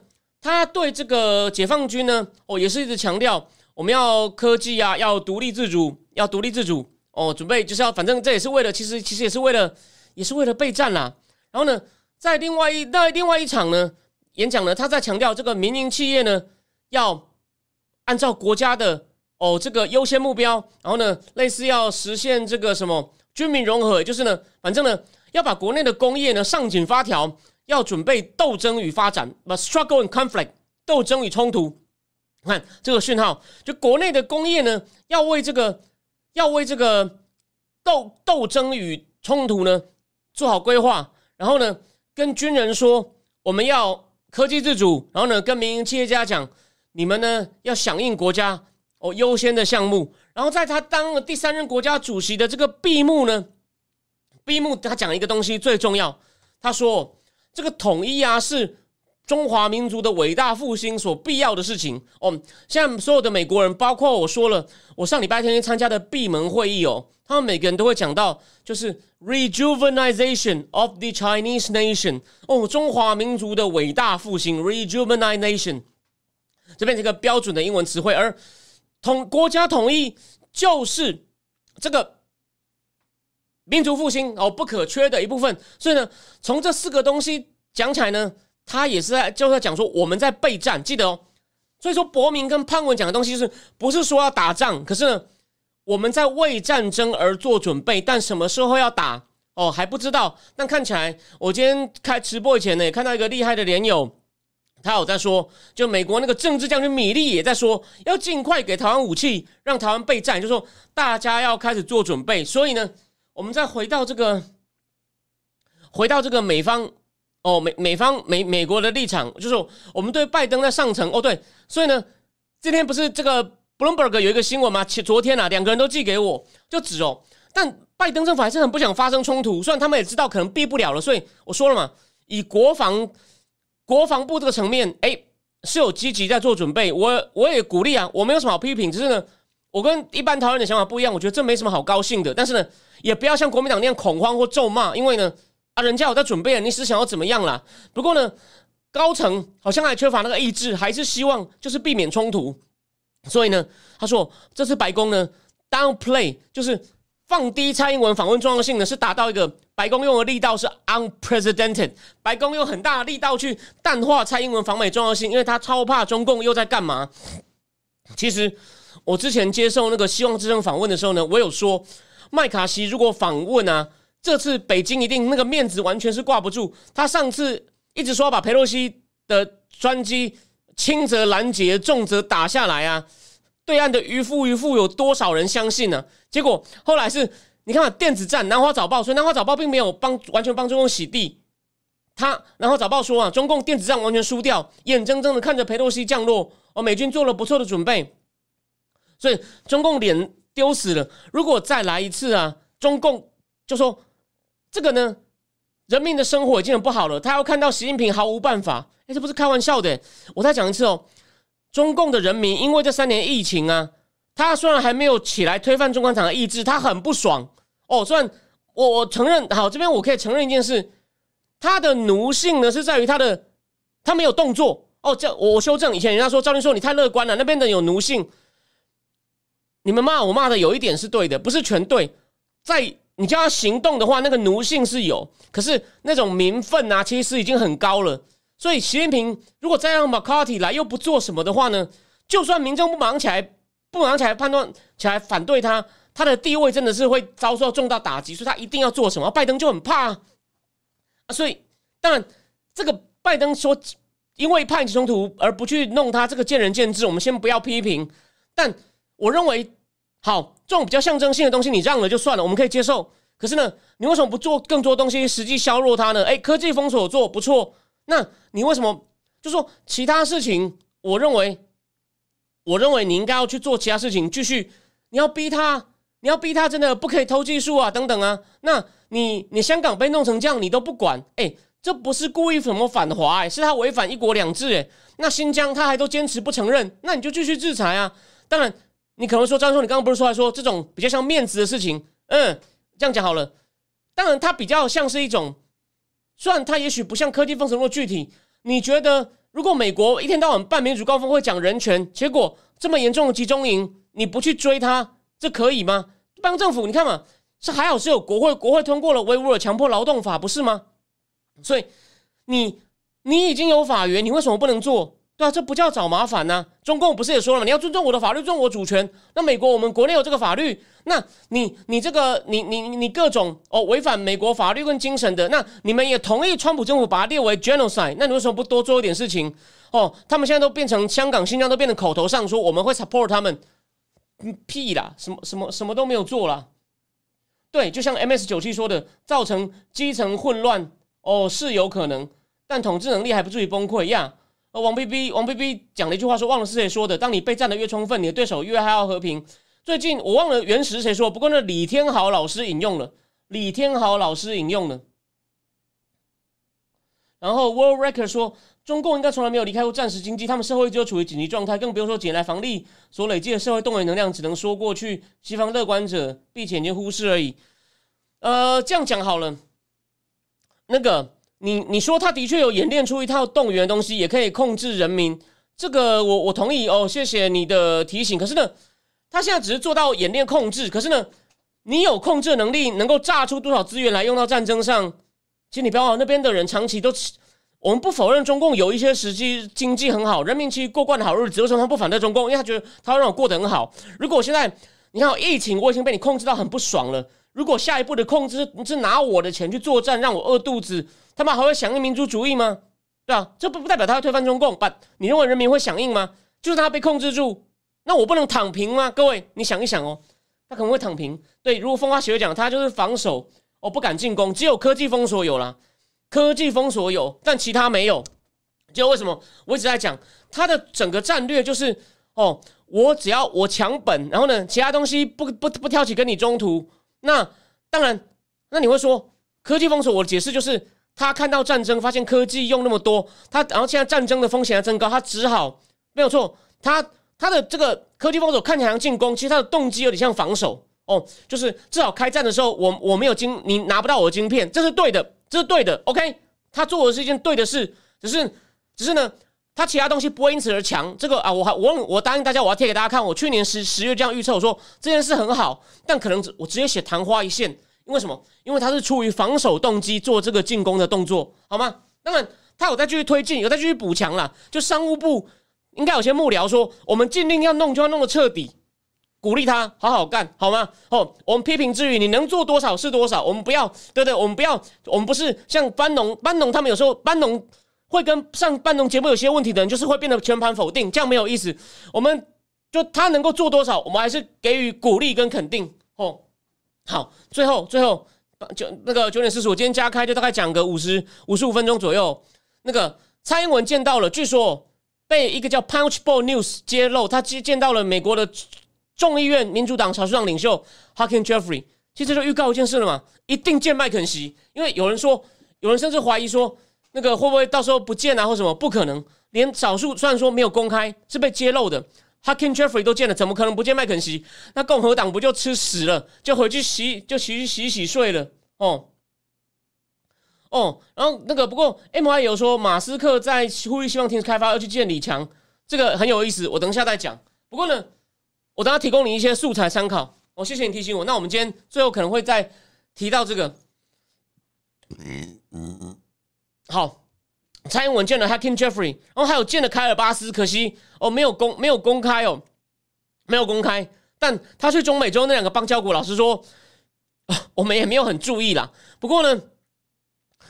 他对这个解放军呢，哦，也是一直强调我们要科技啊，要独立自主，要独立自主哦，准备就是要，反正这也是为了，其实其实也是为了，也是为了备战啦。然后呢，在另外一在另外一场呢演讲呢，他在强调这个民营企业呢要按照国家的。哦，这个优先目标，然后呢，类似要实现这个什么军民融合，就是呢，反正呢，要把国内的工业呢上紧发条，要准备斗争与发展，把 struggle and conflict 斗争与冲突。你看这个讯号，就国内的工业呢，要为这个要为这个斗斗争与冲突呢做好规划，然后呢，跟军人说我们要科技自主，然后呢，跟民营企业家讲，你们呢要响应国家。哦，优先的项目，然后在他当了第三任国家主席的这个闭幕呢，闭幕他讲一个东西最重要，他说这个统一啊是中华民族的伟大复兴所必要的事情。哦，现在所有的美国人，包括我说了，我上礼拜天参加的闭门会议哦，他们每个人都会讲到，就是 rejuvenation of the Chinese nation，哦，中华民族的伟大复兴 rejuvenation，这边这个标准的英文词汇，而统国家统一就是这个民族复兴哦不可缺的一部分，所以呢，从这四个东西讲起来呢，他也是在就是在讲说我们在备战，记得哦。所以说，伯明跟潘文讲的东西是不是说要打仗？可是呢，我们在为战争而做准备，但什么时候要打哦还不知道。但看起来，我今天开直播以前呢，也看到一个厉害的连友。他有在说，就美国那个政治将军米利也在说，要尽快给台湾武器，让台湾备战，就说大家要开始做准备。所以呢，我们再回到这个，回到这个美方哦，美美方美美国的立场，就是我们对拜登在上层哦，对，所以呢，今天不是这个 Bloomberg 有一个新闻吗？前昨天啊，两个人都寄给我，就指哦，但拜登政府还是很不想发生冲突，虽然他们也知道可能避不了了，所以我说了嘛，以国防。国防部这个层面，哎，是有积极在做准备。我我也鼓励啊，我没有什么好批评，只是呢，我跟一般台湾人的想法不一样，我觉得这没什么好高兴的。但是呢，也不要像国民党那样恐慌或咒骂，因为呢，啊，人家有在准备啊，你是想要怎么样啦？不过呢，高层好像还缺乏那个意志，还是希望就是避免冲突。所以呢，他说这次白宫呢，downplay 就是放低蔡英文访问重要性呢，是达到一个。白宫用的力道是 unprecedented，白宫用很大的力道去淡化蔡英文访美重要性，因为他超怕中共又在干嘛。其实我之前接受那个希望之声访问的时候呢，我有说麦卡锡如果访问啊，这次北京一定那个面子完全是挂不住。他上次一直说要把佩洛西的专机轻则拦截，重则打下来啊，对岸的渔夫渔妇有多少人相信呢？结果后来是。你看电子战《南华早报》，所以《南华早报》并没有帮完全帮中共洗地。他《南华早报》说啊，中共电子战完全输掉，眼睁睁的看着佩洛西降落，哦，美军做了不错的准备，所以中共脸丢死了。如果再来一次啊，中共就说这个呢，人民的生活已经很不好了，他要看到习近平毫无办法。哎，这不是开玩笑的。我再讲一次哦，中共的人民因为这三年疫情啊，他虽然还没有起来推翻中共党的意志，他很不爽。哦，虽然我我承认，好，这边我可以承认一件事，他的奴性呢是在于他的他没有动作。哦，这我我修正，以前人家说赵林说你太乐观了，那边的有奴性。你们骂我骂的有一点是对的，不是全对。在你叫他行动的话，那个奴性是有，可是那种民愤啊，其实已经很高了。所以习近平如果再让马卡蒂来又不做什么的话呢，就算民众不忙起来，不忙起来判断起来反对他。他的地位真的是会遭受重大打击，所以他一定要做什么？拜登就很怕啊，所以当然这个拜登说因为派起冲突而不去弄他，这个见仁见智，我们先不要批评。但我认为好，这种比较象征性的东西你让了就算了，我们可以接受。可是呢，你为什么不做更多东西，实际削弱它呢？哎，科技封锁做不错，那你为什么就说其他事情？我认为，我认为你应该要去做其他事情，继续你要逼他，你要逼他真的不可以偷技术啊，等等啊。那你你香港被弄成这样，你都不管，哎，这不是故意什么反华，哎，是他违反一国两制，哎，那新疆他还都坚持不承认，那你就继续制裁啊。当然，你可能说张叔，你刚刚不是说来说这种比较像面子的事情，嗯。这样讲好了，当然它比较像是一种，虽然它也许不像科技封锁那么具体。你觉得如果美国一天到晚办民主高峰会讲人权，结果这么严重的集中营，你不去追它，这可以吗？邦政府你看嘛，是还好是有国会，国会通过了维吾尔强迫劳动法，不是吗？所以你你已经有法源，你为什么不能做？对啊，这不叫找麻烦呐！中共不是也说了吗？你要尊重我的法律，尊重我主权。那美国，我们国内有这个法律，那你你这个你你你各种哦违反美国法律跟精神的，那你们也同意川普政府把它列为 genocide？那你为什么不多做一点事情？哦，他们现在都变成香港、新疆都变成口头上说我们会 support 他们，嗯屁啦，什么什么什么都没有做了。对，就像 MS 九七说的，造成基层混乱哦是有可能，但统治能力还不至于崩溃呀。王 B B 王 B B 讲了一句话，说忘了是谁说的。当你被占的越充分，你的对手越还要和平。最近我忘了原始谁说，不过那李天豪老师引用了，李天豪老师引用了。然后 World Record 说，中共应该从来没有离开过战时经济，他们社会就处于紧急状态，更不用说捡来防力所累积的社会动员能量，只能说过去西方乐观者并且已经忽视而已。呃，这样讲好了，那个。你你说他的确有演练出一套动员的东西，也可以控制人民，这个我我同意哦，谢谢你的提醒。可是呢，他现在只是做到演练控制，可是呢，你有控制能力，能够炸出多少资源来用到战争上？其实你不要忘，那边的人长期都，我们不否认中共有一些时机经济很好，人民其实过惯的好日子，为什么他不反对中共？因为他觉得他会让我过得很好。如果现在你看疫情，我已经被你控制到很不爽了。如果下一步的控制是拿我的钱去作战，让我饿肚子，他们还会响应民族主义吗？对啊，这不不代表他要推翻中共。把你认为人民会响应吗？就是他被控制住，那我不能躺平吗？各位，你想一想哦，他可能会躺平。对，如果风花雪月讲，他就是防守，我不敢进攻，只有科技封锁有了，科技封锁有，但其他没有。就为什么我一直在讲他的整个战略就是哦，我只要我抢本，然后呢，其他东西不不不挑起跟你中途。那当然，那你会说科技封锁？我的解释就是，他看到战争，发现科技用那么多，他然后现在战争的风险增高，他只好没有错。他他的这个科技封锁看起来像进攻，其实他的动机有点像防守哦，就是至少开战的时候，我我没有晶，你拿不到我的晶片，这是对的，这是对的。OK，他做的是一件对的事，只是只是呢。他其他东西不会因此而强，这个啊，我还我我答应大家，我要贴给大家看。我去年十十月这样预测，我说这件事很好，但可能我直接写昙花一现，因为什么？因为他是出于防守动机做这个进攻的动作，好吗？当然，他有在继续推进，有在继续补强了。就商务部应该有些幕僚说，我们尽力要弄，就要弄得彻底，鼓励他好好干，好吗？哦，我们批评之余，你能做多少是多少，我们不要，对不对，我们不要，我们不是像班农班农他们有时候班农。会跟上班农节目有些问题的人，就是会变得全盘否定，这样没有意思。我们就他能够做多少，我们还是给予鼓励跟肯定。哦，好，最后最后九那个九点四十，我今天加开就大概讲个五十五十五分钟左右。那个蔡英文见到了，据说被一个叫 Punchbowl News 揭露，他接见到了美国的众议院民主党少数党领袖 h a k i n Jeffrey。其实就预告一件事了嘛，一定见麦肯锡，因为有人说，有人甚至怀疑说。那个会不会到时候不见啊，或什么？不可能，连少数虽然说没有公开，是被揭露的，Hakim Jeffrey 都见了，怎么可能不见麦肯锡？那共和党不就吃屎了？就回去洗，就洗洗洗睡了。哦哦，然后那个不过 M I 有说马斯克在呼吁希望停止开发，要去见李强，这个很有意思，我等一下再讲。不过呢，我等下提供你一些素材参考。哦，谢谢你提醒我。那我们今天最后可能会再提到这个。嗯嗯嗯。好，蔡英文见了 Hakim Jeffrey，然后还有见了凯尔巴斯，可惜哦，没有公没有公开哦，没有公开。但他去中美洲那两个邦交国，老实说，我们也没有很注意啦。不过呢，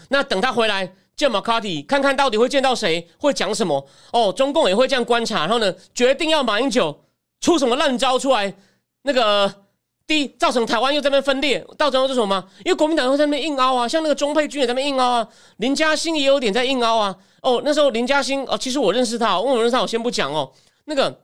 那等他回来见 McCarthy，看看到底会见到谁，会讲什么哦。中共也会这样观察，然后呢，决定要马英九出什么烂招出来，那个第一造成台湾又在那边分裂，造成是什么？因为国民党会在那边硬凹啊，像那个中佩君也在那边硬凹啊，林嘉欣也有点在硬凹啊。哦，那时候林嘉欣哦，其实我认识他，问我认识他，我先不讲哦。那个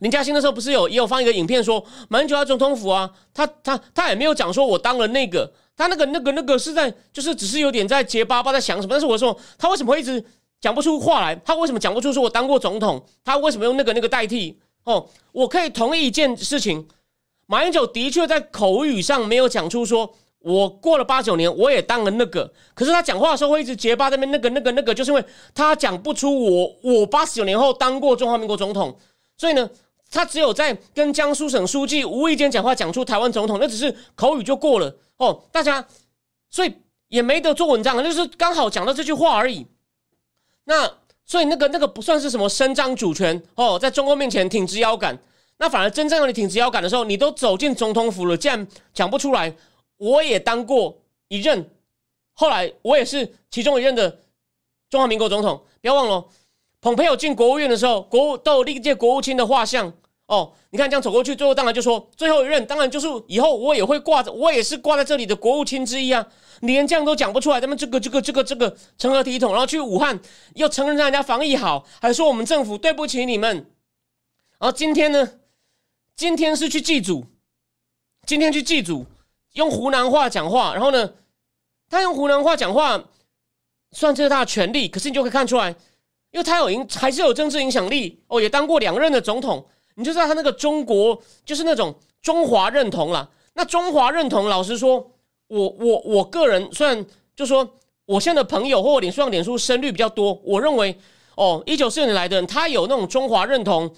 林嘉欣那时候不是有也有放一个影片说马英九要总统府啊，他他他也没有讲说我当了那个，他那个那个那个是在就是只是有点在结巴巴在想什么，但是我说他为什么会一直讲不出话来？他为什么讲不出说我当过总统？他为什么用那个那个代替？哦，我可以同意一件事情。马英九的确在口语上没有讲出说，我过了八九年我也当了那个，可是他讲话的时候会一直结巴在，那边那个那个那个，就是因为他讲不出我我八十九年后当过中华民国总统，所以呢，他只有在跟江苏省书记无意间讲话讲出台湾总统，那只是口语就过了哦，大家所以也没得做文章，就是刚好讲到这句话而已。那所以那个那个不算是什么伸张主权哦，在中国面前挺直腰杆。那反而真正让你挺直腰杆的时候，你都走进总统府了，竟然讲不出来。我也当过一任，后来我也是其中一任的中华民国总统。不要忘了，蓬佩奥进国务院的时候，国务都有历届国务卿的画像。哦，你看这样走过去，最后当然就说最后一任，当然就是以后我也会挂着，我也是挂在这里的国务卿之一啊。你连这样都讲不出来，咱们这个这个这个这个成何体统？然后去武汉又承认人家防疫好，还说我们政府对不起你们。然后今天呢？今天是去祭祖，今天去祭祖，用湖南话讲话，然后呢，他用湖南话讲话，算这是他的权利，可是你就可以看出来，因为他有影，还是有政治影响力哦，也当过两任的总统，你就知道他那个中国就是那种中华认同了。那中华认同，老实说，我我我个人虽然就说我现在的朋友或脸书上脸书声率比较多，我认为哦，一九四六年来的人，他有那种中华认同，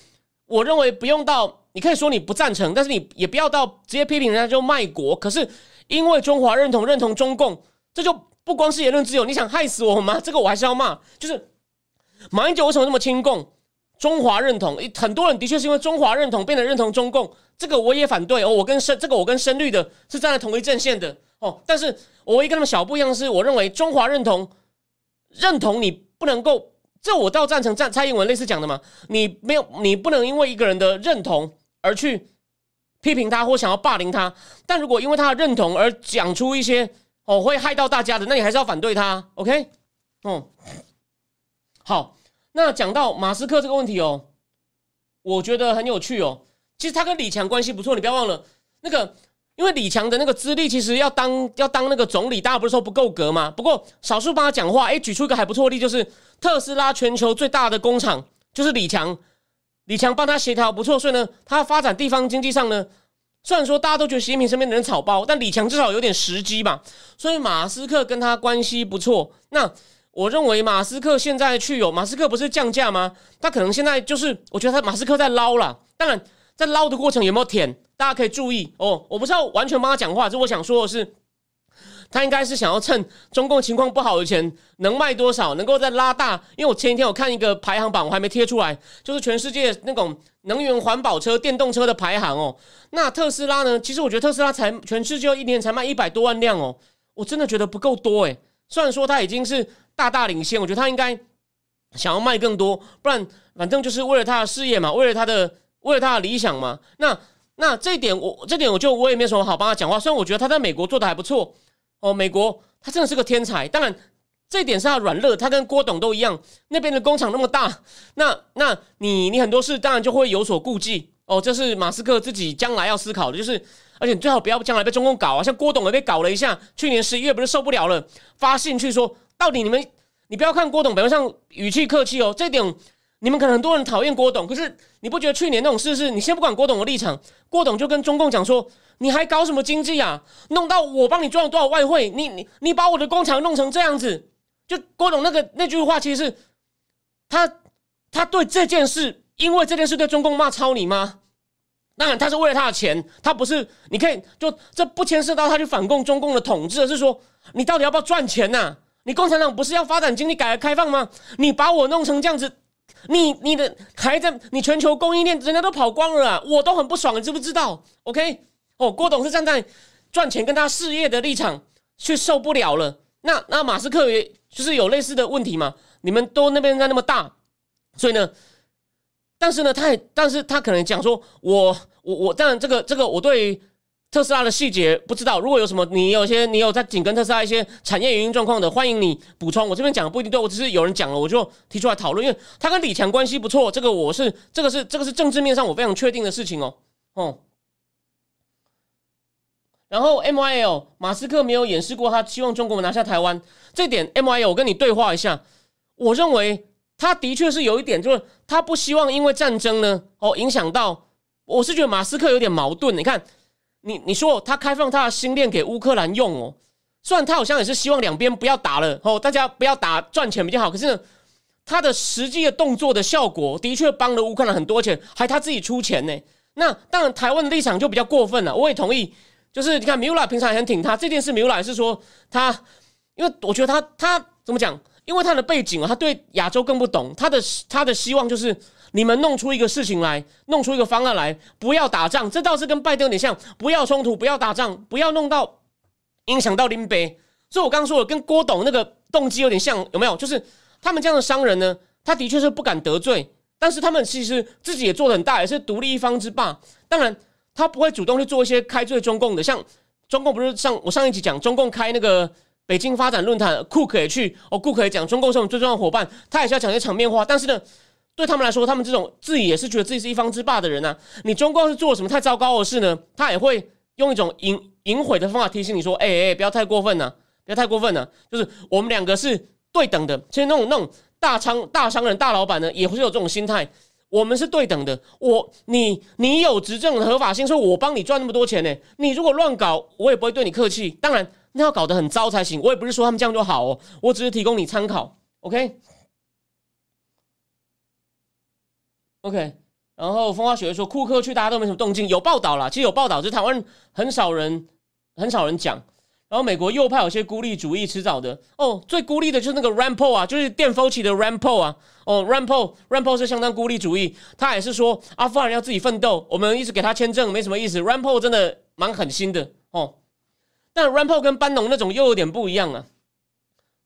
我认为不用到。你可以说你不赞成，但是你也不要到直接批评人家就卖国。可是因为中华认同、认同中共，这就不光是言论自由。你想害死我吗？这个我还是要骂。就是马英九为什么这么亲共？中华认同，很多人的确是因为中华认同变得认同中共，这个我也反对哦。我跟深这个我跟深绿的是站在同一阵线的哦。但是我唯一跟他们小不一样是，我认为中华认同认同你不能够，这我倒赞成蔡蔡英文类似讲的嘛。你没有，你不能因为一个人的认同。而去批评他或想要霸凌他，但如果因为他的认同而讲出一些哦会害到大家的，那你还是要反对他，OK？哦，好，那讲到马斯克这个问题哦，我觉得很有趣哦。其实他跟李强关系不错，你不要忘了那个，因为李强的那个资历其实要当要当那个总理，大家不是说不够格吗？不过少数帮他讲话，哎，举出一个还不错的例，就是特斯拉全球最大的工厂就是李强。李强帮他协调不错，所以呢，他发展地方经济上呢，虽然说大家都觉得习近平身边的人草包，但李强至少有点时机吧。所以马斯克跟他关系不错。那我认为马斯克现在去有马斯克不是降价吗？他可能现在就是，我觉得他马斯克在捞了。当然，在捞的过程有没有舔，大家可以注意哦。我不知道完全帮他讲话，就我想说的是。他应该是想要趁中共情况不好的前能卖多少，能够再拉大。因为我前几天我看一个排行榜，我还没贴出来，就是全世界那种能源环保车、电动车的排行哦。那特斯拉呢？其实我觉得特斯拉才全世界一年才卖一百多万辆哦，我真的觉得不够多诶。虽然说它已经是大大领先，我觉得它应该想要卖更多，不然反正就是为了他的事业嘛，为了他的为了他的理想嘛。那那这一点我这点我就我也没什么好帮他讲话。虽然我觉得他在美国做的还不错。哦，美国他真的是个天才。当然，这一点是他软弱，他跟郭董都一样。那边的工厂那么大，那那你你很多事当然就会有所顾忌。哦，这是马斯克自己将来要思考的，就是而且最好不要将来被中共搞啊。像郭董也被搞了一下，去年十一月不是受不了了，发信去说，到底你们你不要看郭董表面上语气客气哦，这点你们可能很多人讨厌郭董，可是你不觉得去年那种事是？你先不管郭董的立场，郭董就跟中共讲说。你还搞什么经济啊？弄到我帮你赚了多少外汇？你你你把我的工厂弄成这样子，就郭董那个那句话，其实是他他对这件事，因为这件事对中共骂超你吗？当然，他是为了他的钱，他不是。你可以就这不牵涉到他去反共中共的统治，而是说你到底要不要赚钱呐？你共产党不是要发展经济、改革开放吗？你把我弄成这样子，你你的还在你全球供应链，人家都跑光了，我都很不爽，你知不知道？OK。哦，郭董是站在赚钱跟他事业的立场，却受不了了。那那马斯克也就是有类似的问题嘛？你们都那边在那么大，所以呢，但是呢，他也，但是他可能讲说，我我我当然这个这个我对特斯拉的细节不知道，如果有什么你有些你有在紧跟特斯拉一些产业原因状况的，欢迎你补充。我这边讲的不一定对，我只是有人讲了，我就提出来讨论，因为他跟李强关系不错，这个我是这个是这个是政治面上我非常确定的事情哦哦。然后 M I L 马斯克没有演示过他希望中国拿下台湾这点，M I L 我跟你对话一下，我认为他的确是有一点，就是他不希望因为战争呢哦影响到，我是觉得马斯克有点矛盾。你看，你你说他开放他的星链给乌克兰用哦，虽然他好像也是希望两边不要打了哦，大家不要打赚钱比较好，可是，他的实际的动作的效果的确帮了乌克兰很多钱，还他自己出钱呢。那当然台湾的立场就比较过分了，我也同意。就是你看，米拉平常也很挺他这件事。米拉是说他，因为我觉得他他怎么讲？因为他的背景啊，他对亚洲更不懂。他的他的希望就是你们弄出一个事情来，弄出一个方案来，不要打仗。这倒是跟拜登有点像，不要冲突，不要打仗，不要弄到影响到林北。所以我刚刚说的跟郭董那个动机有点像，有没有？就是他们这样的商人呢，他的确是不敢得罪，但是他们其实自己也做的很大，也是独立一方之霸。当然。他不会主动去做一些开罪中共的，像中共不是上我上一集讲中共开那个北京发展论坛，库克也去哦，库克也讲中共是我们最重要的伙伴，他也是要讲一些场面话。但是呢，对他们来说，他们这种自己也是觉得自己是一方之霸的人呢，你中共是做什么太糟糕的事呢？他也会用一种隐隐晦的方法提醒你说：“哎哎，不要太过分了，不要太过分了。”就是我们两个是对等的。其实那种那种大商大商人、大老板呢，也会有这种心态。我们是对等的，我你你有执政的合法性，所以我帮你赚那么多钱呢。你如果乱搞，我也不会对你客气。当然，那要搞得很糟才行。我也不是说他们这样就好哦，我只是提供你参考。OK OK，。然后风花雪月说库克去，大家都没什么动静。有报道啦，其实有报道，就是台湾很少人很少人讲。然后美国右派有些孤立主义，迟早的哦。最孤立的就是那个 Rampo 啊，就是电风起的 Rampo 啊。哦，Rampo，Rampo 是相当孤立主义，他也是说阿富汗人要自己奋斗，我们一直给他签证没什么意思。Rampo 真的蛮狠心的哦。但 Rampo 跟班农那种又有点不一样啊。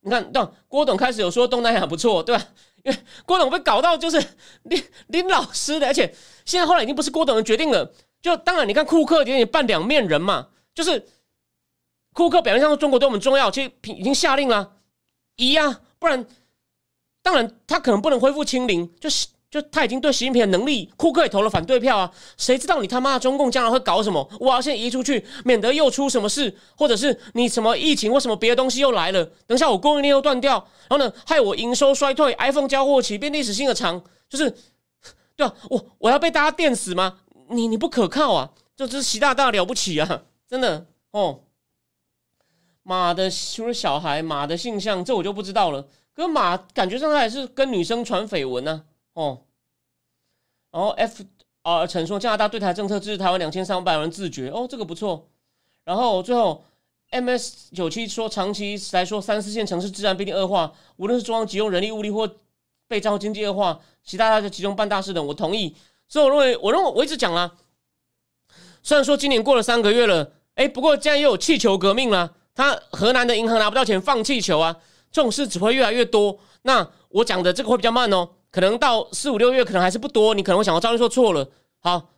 你看，到郭董开始有说东南亚不错，对吧？因 为郭董被搞到就是林林老师的，而且现在后来已经不是郭董的决定了。就当然，你看库克有点扮两面人嘛，就是。库克表面上说中国对我们重要，其实已经下令了，移呀，不然，当然他可能不能恢复清零，就是就他已经对习近平的能力，库克也投了反对票啊，谁知道你他妈的中共将来会搞什么？我要先移出去，免得又出什么事，或者是你什么疫情或什么别的东西又来了，等下我供应链又断掉，然后呢，害我营收衰退，iPhone 交货期变历史性的长，就是对啊，我我要被大家电死吗？你你不可靠啊，就是习大大了不起啊，真的哦。马的除了小孩，马的性向，这我就不知道了。可马感觉上他也是跟女生传绯闻呢，哦。然后 F 啊，陈说加拿大对台政策支持台湾两千三百万人自决，哦，这个不错。然后最后 MS 九七说，长期来说，三四线城市治安必定恶化，无论是中央急用人力物力或被召经济恶化，其他大就集中办大事等，我同意。所以我认为，我认为我一直讲啦，虽然说今年过了三个月了，哎，不过现在又有气球革命了。他河南的银行拿不到钱放气球啊，这种事只会越来越多。那我讲的这个会比较慢哦，可能到四五六月可能还是不多。你可能会想到赵律说错了。好，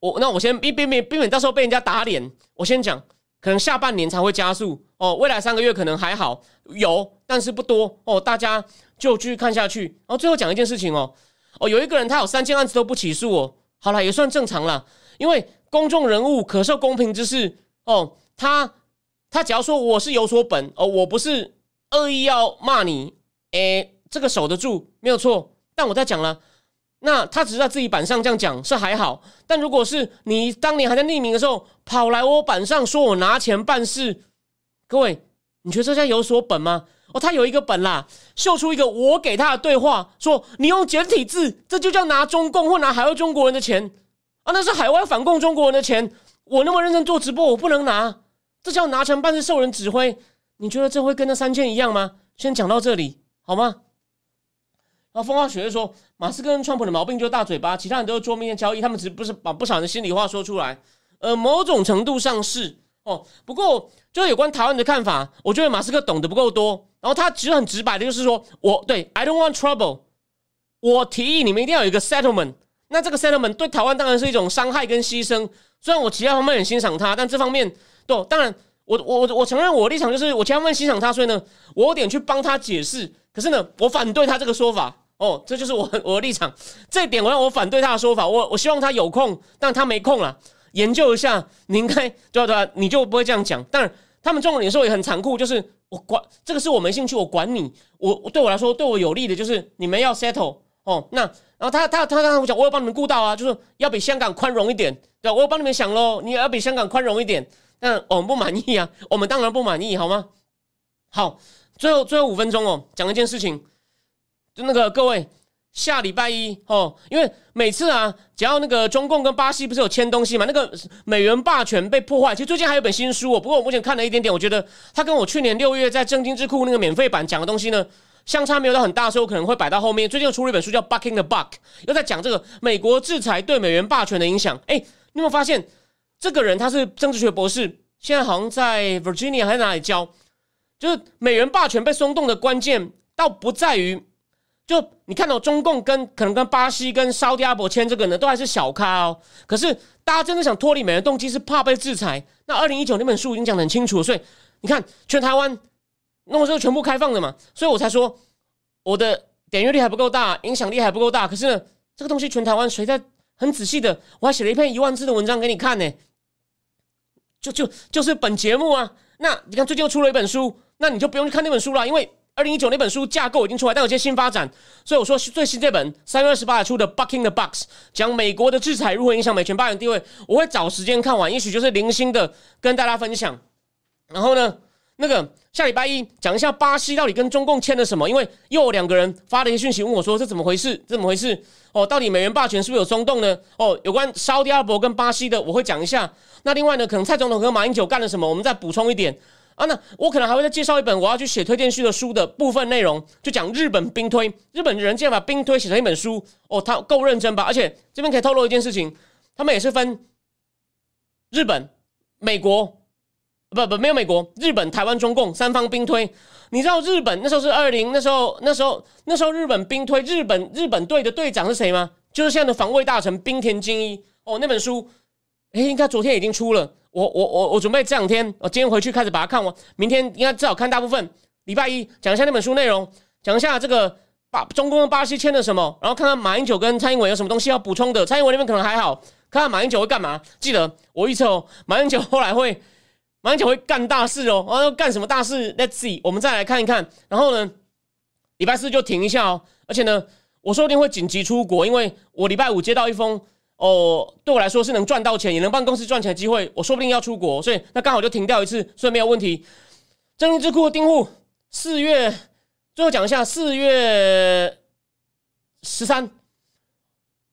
我那我先避避免避免到时候被人家打脸。我先讲，可能下半年才会加速哦。未来三个月可能还好，有但是不多哦。大家就继续看下去。然后最后讲一件事情哦哦，有一个人他有三件案子都不起诉哦。好了，也算正常了，因为公众人物可受公平之事哦，他。他只要说我是有所本哦，我不是恶意要骂你，诶，这个守得住没有错。但我在讲了，那他只是在自己板上这样讲是还好，但如果是你当年还在匿名的时候跑来我板上说我拿钱办事，各位，你觉得这叫有所本吗？哦，他有一个本啦，秀出一个我给他的对话，说你用简体字，这就叫拿中共或拿海外中国人的钱啊，那是海外反共中国人的钱，我那么认真做直播，我不能拿。这叫拿钱办事受人指挥，你觉得这会跟那三千一样吗？先讲到这里好吗？然后风花雪月说，马斯克跟川普的毛病就是大嘴巴，其他人都是桌面交易，他们只不是把不少人心里话说出来。呃，某种程度上是哦，不过就有关台湾的看法，我觉得马斯克懂得不够多。然后他其实很直白的，就是说我对 I don't want trouble，我提议你们一定要有一个 settlement。那这个 settlement 对台湾当然是一种伤害跟牺牲。虽然我其他方面很欣赏他，但这方面，对，当然我我我承认我的立场就是我其他方面欣赏他，所以呢，我有点去帮他解释。可是呢，我反对他这个说法。哦，这就是我 我的立场。这一点我让我反对他的说法。我我希望他有空，但他没空了，研究一下。你应该对对，你就不会这样讲。当然，他们中国领袖也很残酷，就是我管这个是我没兴趣，我管你。我对我来说，对我有利的就是你们要 settle 哦。那然后他他他刚才讲，我有帮你们顾到啊，就是要比香港宽容一点，对？我有帮你们想喽，你也要比香港宽容一点。但我们不满意啊，我们当然不满意，好吗？好，最后最后五分钟哦，讲一件事情。就那个各位，下礼拜一哦，因为每次啊，只要那个中共跟巴西不是有签东西嘛，那个美元霸权被破坏。其实最近还有本新书哦，不过我目前看了一点点，我觉得它跟我去年六月在正经智库那个免费版讲的东西呢，相差没有到很大，所以我可能会摆到后面。最近又出了一本书叫《Bucking the Buck》，又在讲这个美国制裁对美元霸权的影响。哎，你有没有发现这个人他是政治学博士，现在好像在 Virginia 还是哪里教？就是美元霸权被松动的关键，倒不在于。就你看到中共跟可能跟巴西跟沙特阿伯签这个呢，都还是小咖哦。可是大家真的想脱离美元动机是怕被制裁。那二零一九那本书已经讲得很清楚，所以你看全台湾弄这个全部开放的嘛，所以我才说我的点阅率还不够大，影响力还不够大。可是呢，这个东西全台湾谁在很仔细的，我还写了一篇一万字的文章给你看呢。就就就是本节目啊。那你看最近又出了一本书，那你就不用去看那本书了，因为。二零一九那本书架构已经出来，但有些新发展，所以我说最新这本三月二十八出的《Bucking the Box》，讲美国的制裁如何影响美权霸权地位，我会找时间看完，也许就是零星的跟大家分享。然后呢，那个下礼拜一讲一下巴西到底跟中共签了什么，因为又有两个人发了一些讯息问我说这怎么回事？这怎么回事？哦，到底美元霸权是不是有松动呢？哦，有关沙特阿伯跟巴西的，我会讲一下。那另外呢，可能蔡总统和马英九干了什么，我们再补充一点。啊，那我可能还会再介绍一本我要去写推荐序的书的部分内容，就讲日本兵推。日本人竟然把兵推写成一本书，哦，他够认真吧？而且这边可以透露一件事情，他们也是分日本、美国，不不，没有美国、日本、台湾、中共三方兵推。你知道日本那时候是二零，那时候那时候那时候日本兵推日本日本队的队长是谁吗？就是现在的防卫大臣冰田精一。哦，那本书，哎，应该昨天已经出了。我我我我准备这两天，我今天回去开始把它看完，明天应该至少看大部分。礼拜一讲一下那本书内容，讲一下这个巴中共跟巴西签了什么，然后看看马英九跟蔡英文有什么东西要补充的。蔡英文那边可能还好，看看马英九会干嘛。记得我预测哦，马英九后来会，马英九会干大事哦，然后干什么大事？Let's see，我们再来看一看。然后呢，礼拜四就停一下哦，而且呢，我说不定会紧急出国，因为我礼拜五接到一封。哦，对我来说是能赚到钱，也能帮公司赚钱的机会。我说不定要出国，所以那刚好就停掉一次，所以没有问题。正义智库的订户四月，最后讲一下四月十三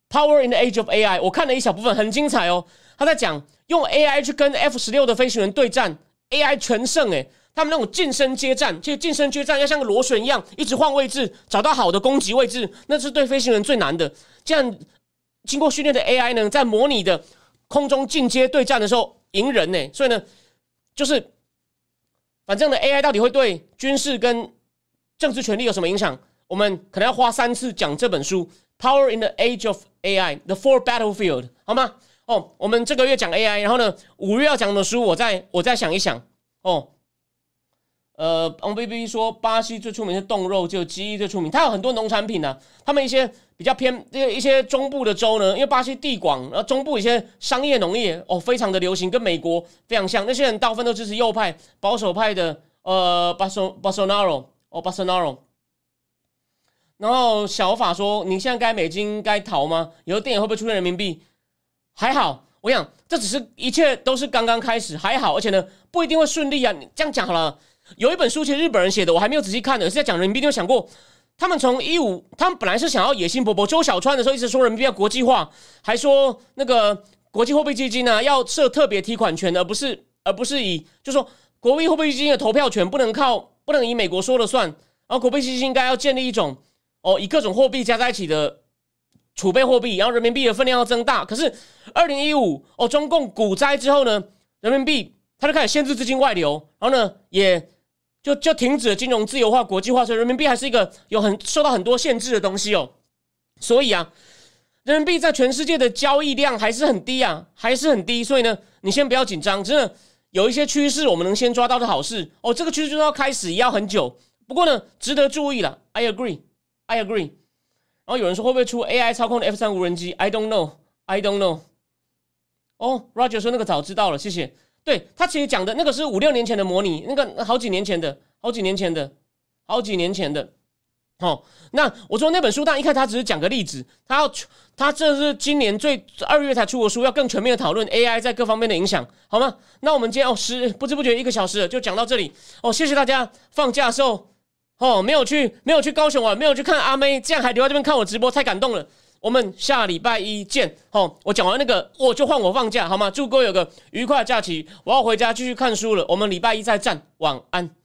，Power in the Age of AI，我看了一小部分，很精彩哦。他在讲用 AI 去跟 F 十六的飞行员对战，AI 全胜诶，他们那种近身接战，就近身接战要像个螺旋一样，一直换位置，找到好的攻击位置，那是对飞行员最难的。这样。经过训练的 AI 呢，在模拟的空中进阶对战的时候赢人呢，所以呢，就是反正呢，AI 到底会对军事跟政治权力有什么影响？我们可能要花三次讲这本书《Power in the Age of AI: The Four Battlefield》，好吗？哦，我们这个月讲 AI，然后呢，五月要讲的书，我再我再想一想哦。呃，On B B 说，巴西最出名是冻肉，就鸡最出名。它有很多农产品呢，他们一些比较偏这个一些中部的州呢，因为巴西地广，然后中部一些商业农业哦，非常的流行，跟美国非常像。那些人大部分都支持右派、保守派的，呃，巴索巴索纳罗哦，巴索纳罗。然后小法说，你现在该美金该逃吗？以后电影会不会出现人民币？还好，我想这只是一切都是刚刚开始，还好，而且呢，不一定会顺利啊。你这样讲好了。有一本书，其实日本人写的，我还没有仔细看呢，是在讲人民币。你有想过，他们从一五，他们本来是想要野心勃勃。周小川的时候一直说人民币要国际化，还说那个国际货币基金呢要设特别提款权，而不是而不是以，就说国币货币基金的投票权不能靠，不能以美国说了算。然后国币基金应该要建立一种哦，以各种货币加在一起的储备货币，然后人民币的分量要增大。可是二零一五哦，中共股灾之后呢，人民币它就开始限制资金外流，然后呢也。就就停止了金融自由化、国际化，所以人民币还是一个有很受到很多限制的东西哦。所以啊，人民币在全世界的交易量还是很低啊，还是很低。所以呢，你先不要紧张，真的有一些趋势我们能先抓到的好事哦。这个趋势就要开始也要很久，不过呢，值得注意了。I agree, I agree。然后有人说会不会出 AI 操控的 F 三无人机？I don't know, I don't know。哦，Roger 说那个早知道了，谢谢。对他其实讲的那个是五六年前的模拟，那个好几年前的，好几年前的，好几年前的。哦，那我说那本书，但一看他只是讲个例子，他要他这是今年最二月才出的书，要更全面的讨论 AI 在各方面的影响，好吗？那我们今天哦，十不知不觉一个小时了就讲到这里哦，谢谢大家。放假的时候哦，没有去没有去高雄玩，没有去看阿妹，这样还留在这边看我直播，太感动了。我们下礼拜一见。好，我讲完那个，我就换我放假，好吗？祝各位有个愉快的假期。我要回家继续看书了。我们礼拜一再战，晚安。